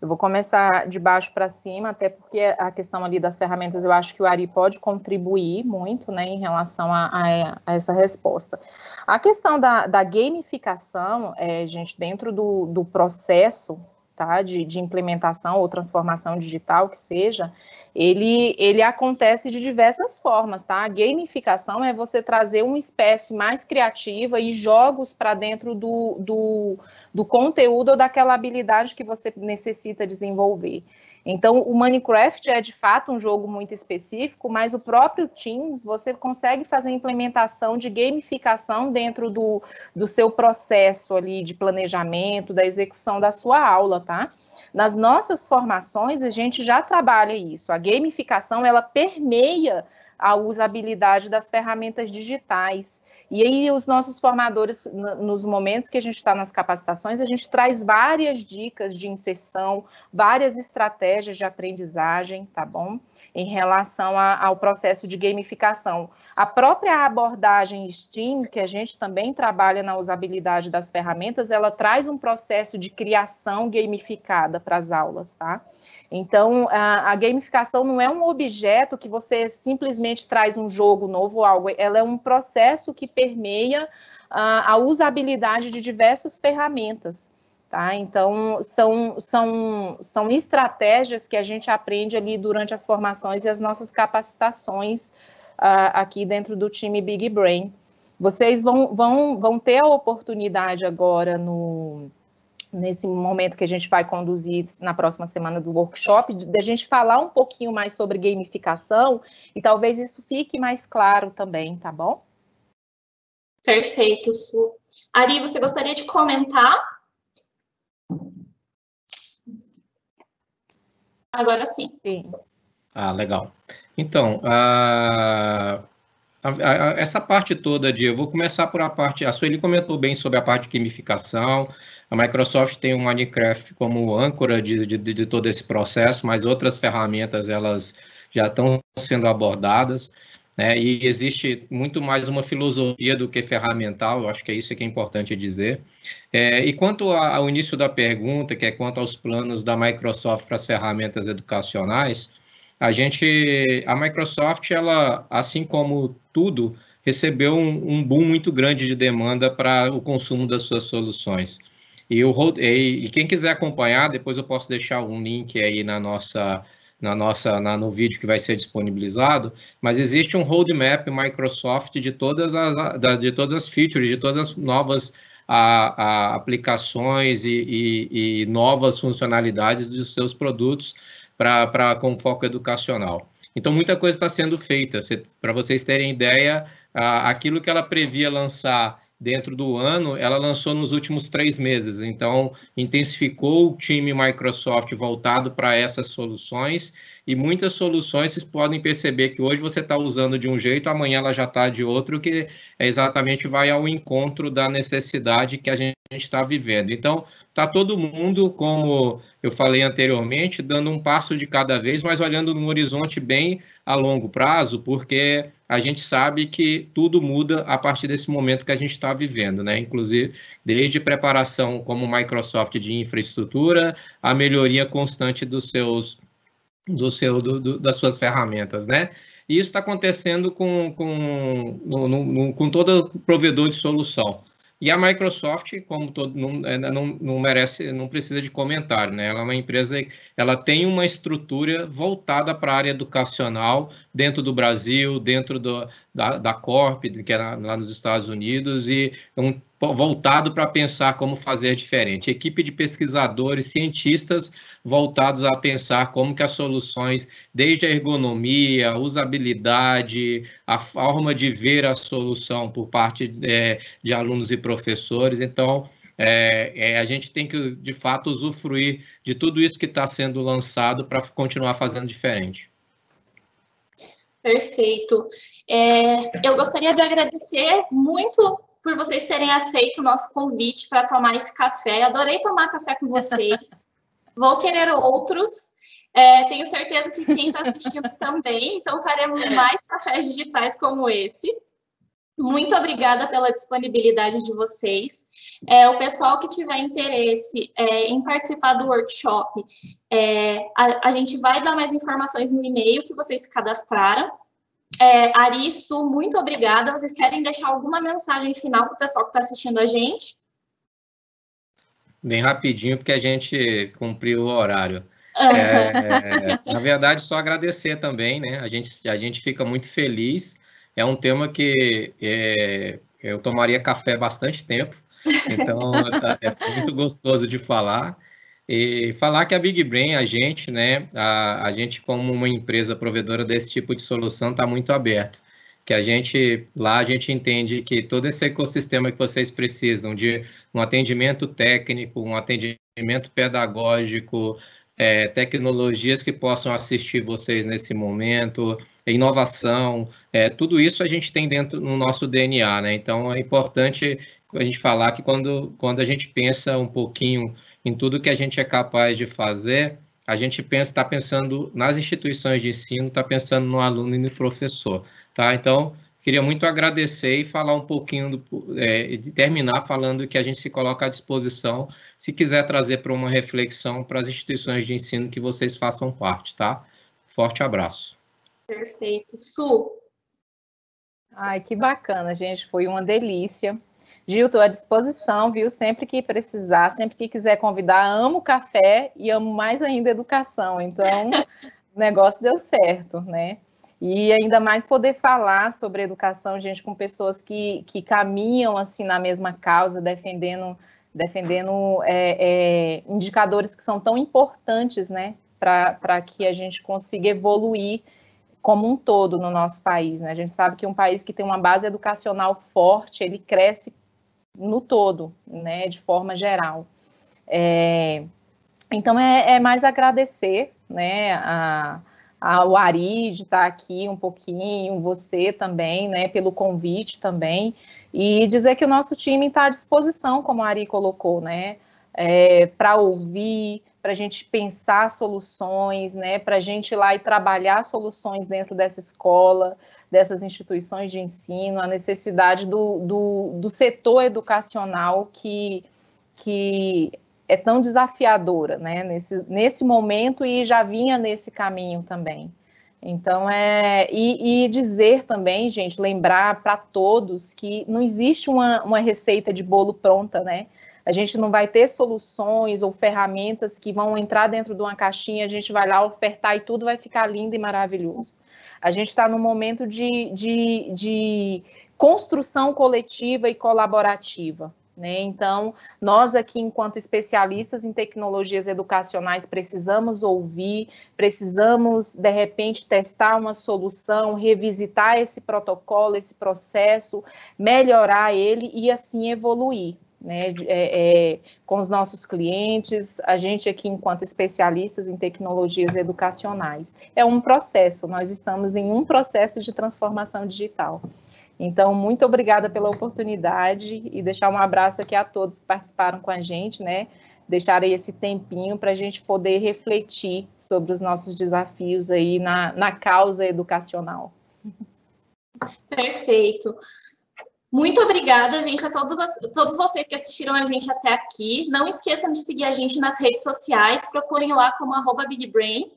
Eu vou começar de baixo para cima, até porque a questão ali das ferramentas, eu acho que o Ari pode contribuir muito, né, em relação a, a, a essa resposta. A questão da, da gamificação, é, gente, dentro do, do processo tá, de, de, implementação ou transformação digital que seja, ele, ele acontece de diversas formas, tá? A gamificação é você trazer uma espécie mais criativa e jogos para dentro do, do, do conteúdo ou daquela habilidade que você necessita desenvolver. Então, o Minecraft é de fato um jogo muito específico, mas o próprio Teams você consegue fazer implementação de gamificação dentro do, do seu processo ali de planejamento, da execução da sua aula, tá? Nas nossas formações, a gente já trabalha isso. A gamificação, ela permeia a usabilidade das ferramentas digitais. E aí, os nossos formadores, nos momentos que a gente está nas capacitações, a gente traz várias dicas de inserção, várias estratégias de aprendizagem, tá bom? Em relação a, ao processo de gamificação. A própria abordagem STEAM, que a gente também trabalha na usabilidade das ferramentas, ela traz um processo de criação gamificada para as aulas, tá? Então, a, a, gamificação não é um objeto que você simplesmente traz um jogo novo ou algo, ela é um processo que permeia a, a usabilidade de diversas ferramentas. Tá? Então, são, são, são estratégias que a gente aprende ali durante as formações e as nossas capacitações uh, aqui dentro do time Big Brain. Vocês vão, vão, vão ter a oportunidade agora no, nesse momento que a gente vai conduzir na próxima semana do workshop, de a gente falar um pouquinho mais sobre gamificação e talvez isso fique mais claro também, tá bom? Perfeito, Su. Ari, você gostaria de comentar? Agora sim. sim. Ah, legal. Então, a, a, a, essa parte toda de. Eu vou começar por a parte. A Sueli comentou bem sobre a parte de gamificação. A Microsoft tem o Minecraft como âncora de, de, de todo esse processo, mas outras ferramentas elas já estão sendo abordadas. Né? E existe muito mais uma filosofia do que ferramental, eu acho que é isso que é importante dizer. É, e quanto ao início da pergunta, que é quanto aos planos da Microsoft para as ferramentas educacionais, a gente, a Microsoft, ela, assim como tudo, recebeu um, um boom muito grande de demanda para o consumo das suas soluções. E, o, e, quem quiser acompanhar, depois eu posso deixar um link aí na nossa na nossa na, no vídeo que vai ser disponibilizado, mas existe um roadmap Microsoft de todas as de todas as features, de todas as novas a, a aplicações e, e, e, novas funcionalidades dos seus produtos para com foco educacional. Então muita coisa está sendo feita. Para vocês terem ideia, aquilo que ela previa lançar dentro do ano, ela lançou nos últimos três meses. Então, intensificou o time Microsoft voltado para essas soluções e muitas soluções vocês podem perceber que hoje você está usando de um jeito, amanhã ela já está de outro, que é exatamente vai ao encontro da necessidade que a gente está vivendo. Então, está todo mundo, como eu falei anteriormente, dando um passo de cada vez, mas olhando num horizonte bem a longo prazo, porque a gente sabe que tudo muda a partir desse momento que a gente está vivendo, né? Inclusive, desde preparação como Microsoft de infraestrutura, a melhoria constante dos seus do seu, do, do, das suas ferramentas, né? E isso está acontecendo com, com, no, no, com todo provedor de solução. E a Microsoft, como todo, não, não, não, merece, não precisa de comentário, né? Ela é uma empresa, ela tem uma estrutura voltada para a área educacional dentro do Brasil, dentro do, da, da Corp, que é lá nos Estados Unidos, e um, voltado para pensar como fazer diferente. Equipe de pesquisadores, cientistas voltados a pensar como que as soluções, desde a ergonomia, usabilidade, a forma de ver a solução por parte é, de alunos e professores. Então, é, é, a gente tem que, de fato, usufruir de tudo isso que está sendo lançado para continuar fazendo diferente. Perfeito. É, eu gostaria de agradecer muito por vocês terem aceito o nosso convite para tomar esse café. Adorei tomar café com vocês. Vou querer outros. É, tenho certeza que quem está assistindo também. Então, faremos mais cafés digitais como esse. Muito obrigada pela disponibilidade de vocês. É, o pessoal que tiver interesse é, em participar do workshop, é, a, a, gente vai dar mais informações no e-mail que vocês cadastraram. É, Ari, Su, muito obrigada. Vocês querem deixar alguma mensagem final para o pessoal que está assistindo a gente? Bem rapidinho, porque a gente cumpriu o horário. É, na verdade, só agradecer também, né? A gente, a gente fica muito feliz. É um tema que é, eu tomaria café bastante tempo, então é muito gostoso de falar. E falar que a Big Brain, a gente, né, a, a gente como uma empresa provedora desse tipo de solução está muito aberto. Que a gente, lá a gente entende que todo esse ecossistema que vocês precisam de um atendimento técnico, um atendimento pedagógico, é, tecnologias que possam assistir vocês nesse momento, inovação, é, tudo isso a gente tem dentro no nosso DNA, né? Então é importante a gente falar que quando, quando a gente pensa um pouquinho em tudo que a gente é capaz de fazer, a gente pensa, está pensando nas instituições de ensino, está pensando no aluno e no professor, tá? Então, queria muito agradecer e falar um pouquinho, do, é, terminar falando que a gente se coloca à disposição, se quiser trazer para uma reflexão para as instituições de ensino que vocês façam parte, tá? Forte abraço. Perfeito. Su. Ai, que bacana, gente, foi uma delícia. Gil, estou à disposição, viu? Sempre que precisar, sempre que quiser convidar, amo café e amo mais ainda educação. Então, o negócio deu certo, né? E ainda mais poder falar sobre educação, gente, com pessoas que, que caminham assim na mesma causa, defendendo, defendendo é, é, indicadores que são tão importantes, né? Para que a gente consiga evoluir como um todo no nosso país. Né? A gente sabe que um país que tem uma base educacional forte, ele cresce no todo, né, de forma geral. É, então, é, é, mais agradecer, né, a, ao Ari de estar aqui um pouquinho, você também, né, pelo convite também, e dizer que o nosso time está à disposição, como a Ari colocou, né, é, para ouvir, para a gente pensar soluções, né, para a gente ir lá e trabalhar soluções dentro dessa escola, dessas instituições de ensino, a necessidade do, do, do setor educacional que, que é tão desafiadora, né, nesse, nesse momento e já vinha nesse caminho também. Então, é. E, e dizer também, gente, lembrar para todos que não existe uma, uma receita de bolo pronta, né? A gente não vai ter soluções ou ferramentas que vão entrar dentro de uma caixinha, a gente vai lá ofertar e tudo vai ficar lindo e maravilhoso. A gente está num momento de, de, de construção coletiva e colaborativa. Né? Então, nós aqui, enquanto especialistas em tecnologias educacionais, precisamos ouvir, precisamos, de repente, testar uma solução, revisitar esse protocolo, esse processo, melhorar ele e assim evoluir né, é, é, com os nossos clientes, a gente aqui enquanto especialistas em tecnologias educacionais. É um processo, nós estamos em um processo de transformação digital. Então, muito obrigada pela oportunidade e deixar um abraço aqui a todos que participaram com a gente, né? Deixar esse tempinho para a gente poder refletir sobre os nossos desafios aí na, na causa educacional. Perfeito. Muito obrigada, gente, a todos, todos vocês que assistiram a gente até aqui. Não esqueçam de seguir a gente nas redes sociais, procurem lá como arroba BigBrain.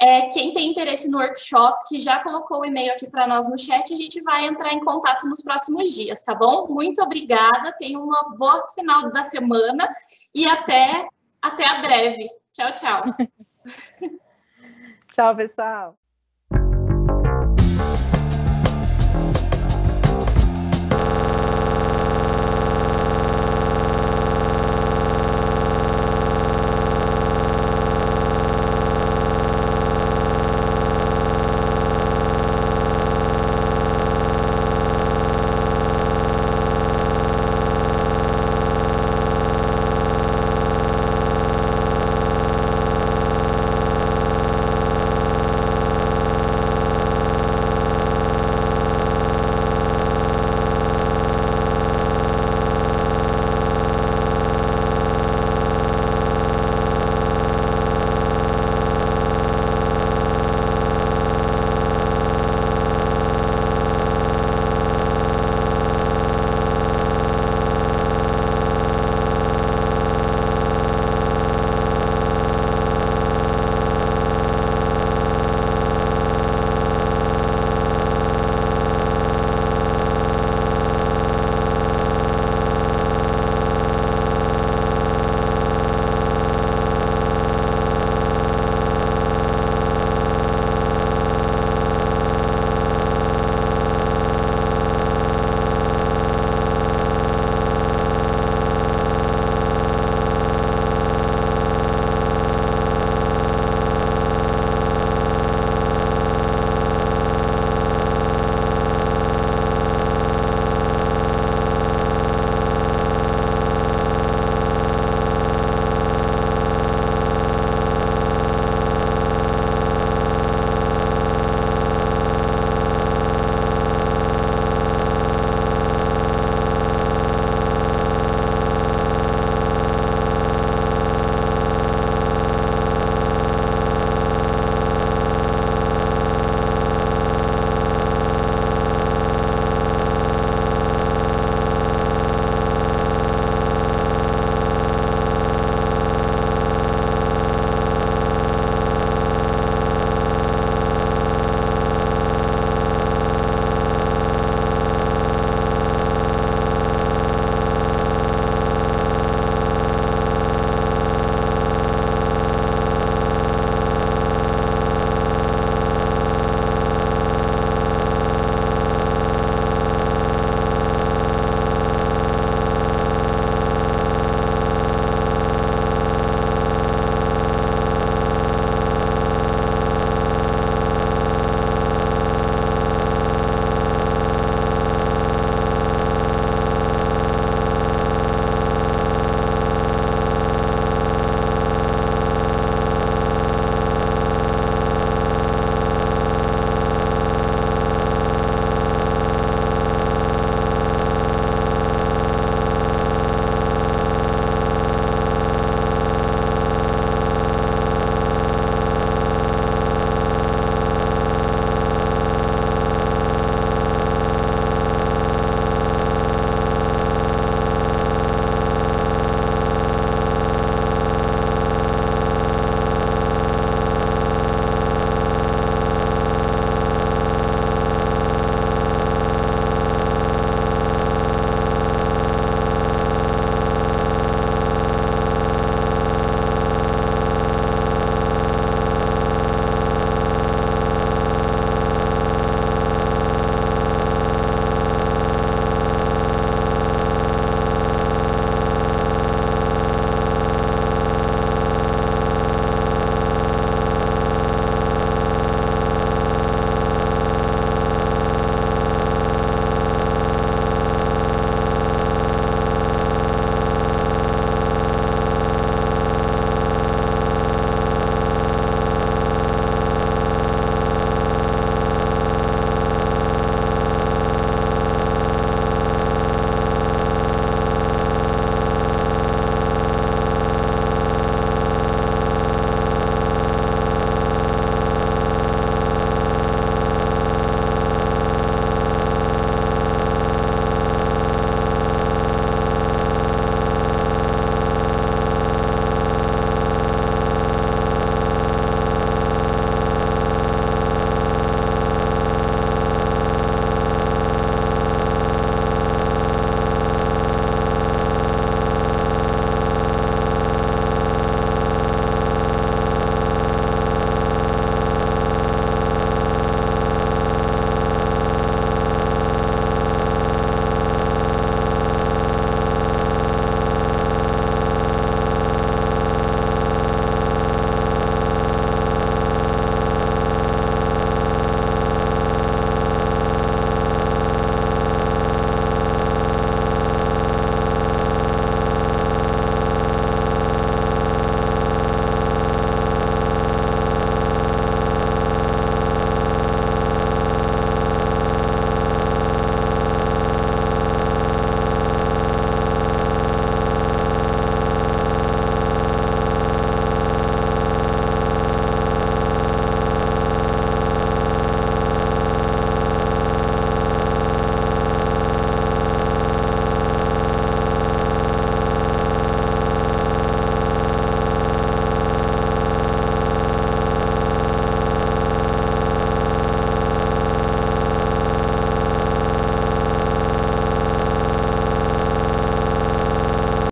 É, quem tem interesse no workshop, que já colocou o e-mail aqui para nós no chat, a gente vai entrar em contato nos próximos dias, tá bom? Muito obrigada, tenham uma boa final da semana e até, até a breve. Tchau, tchau. tchau, pessoal.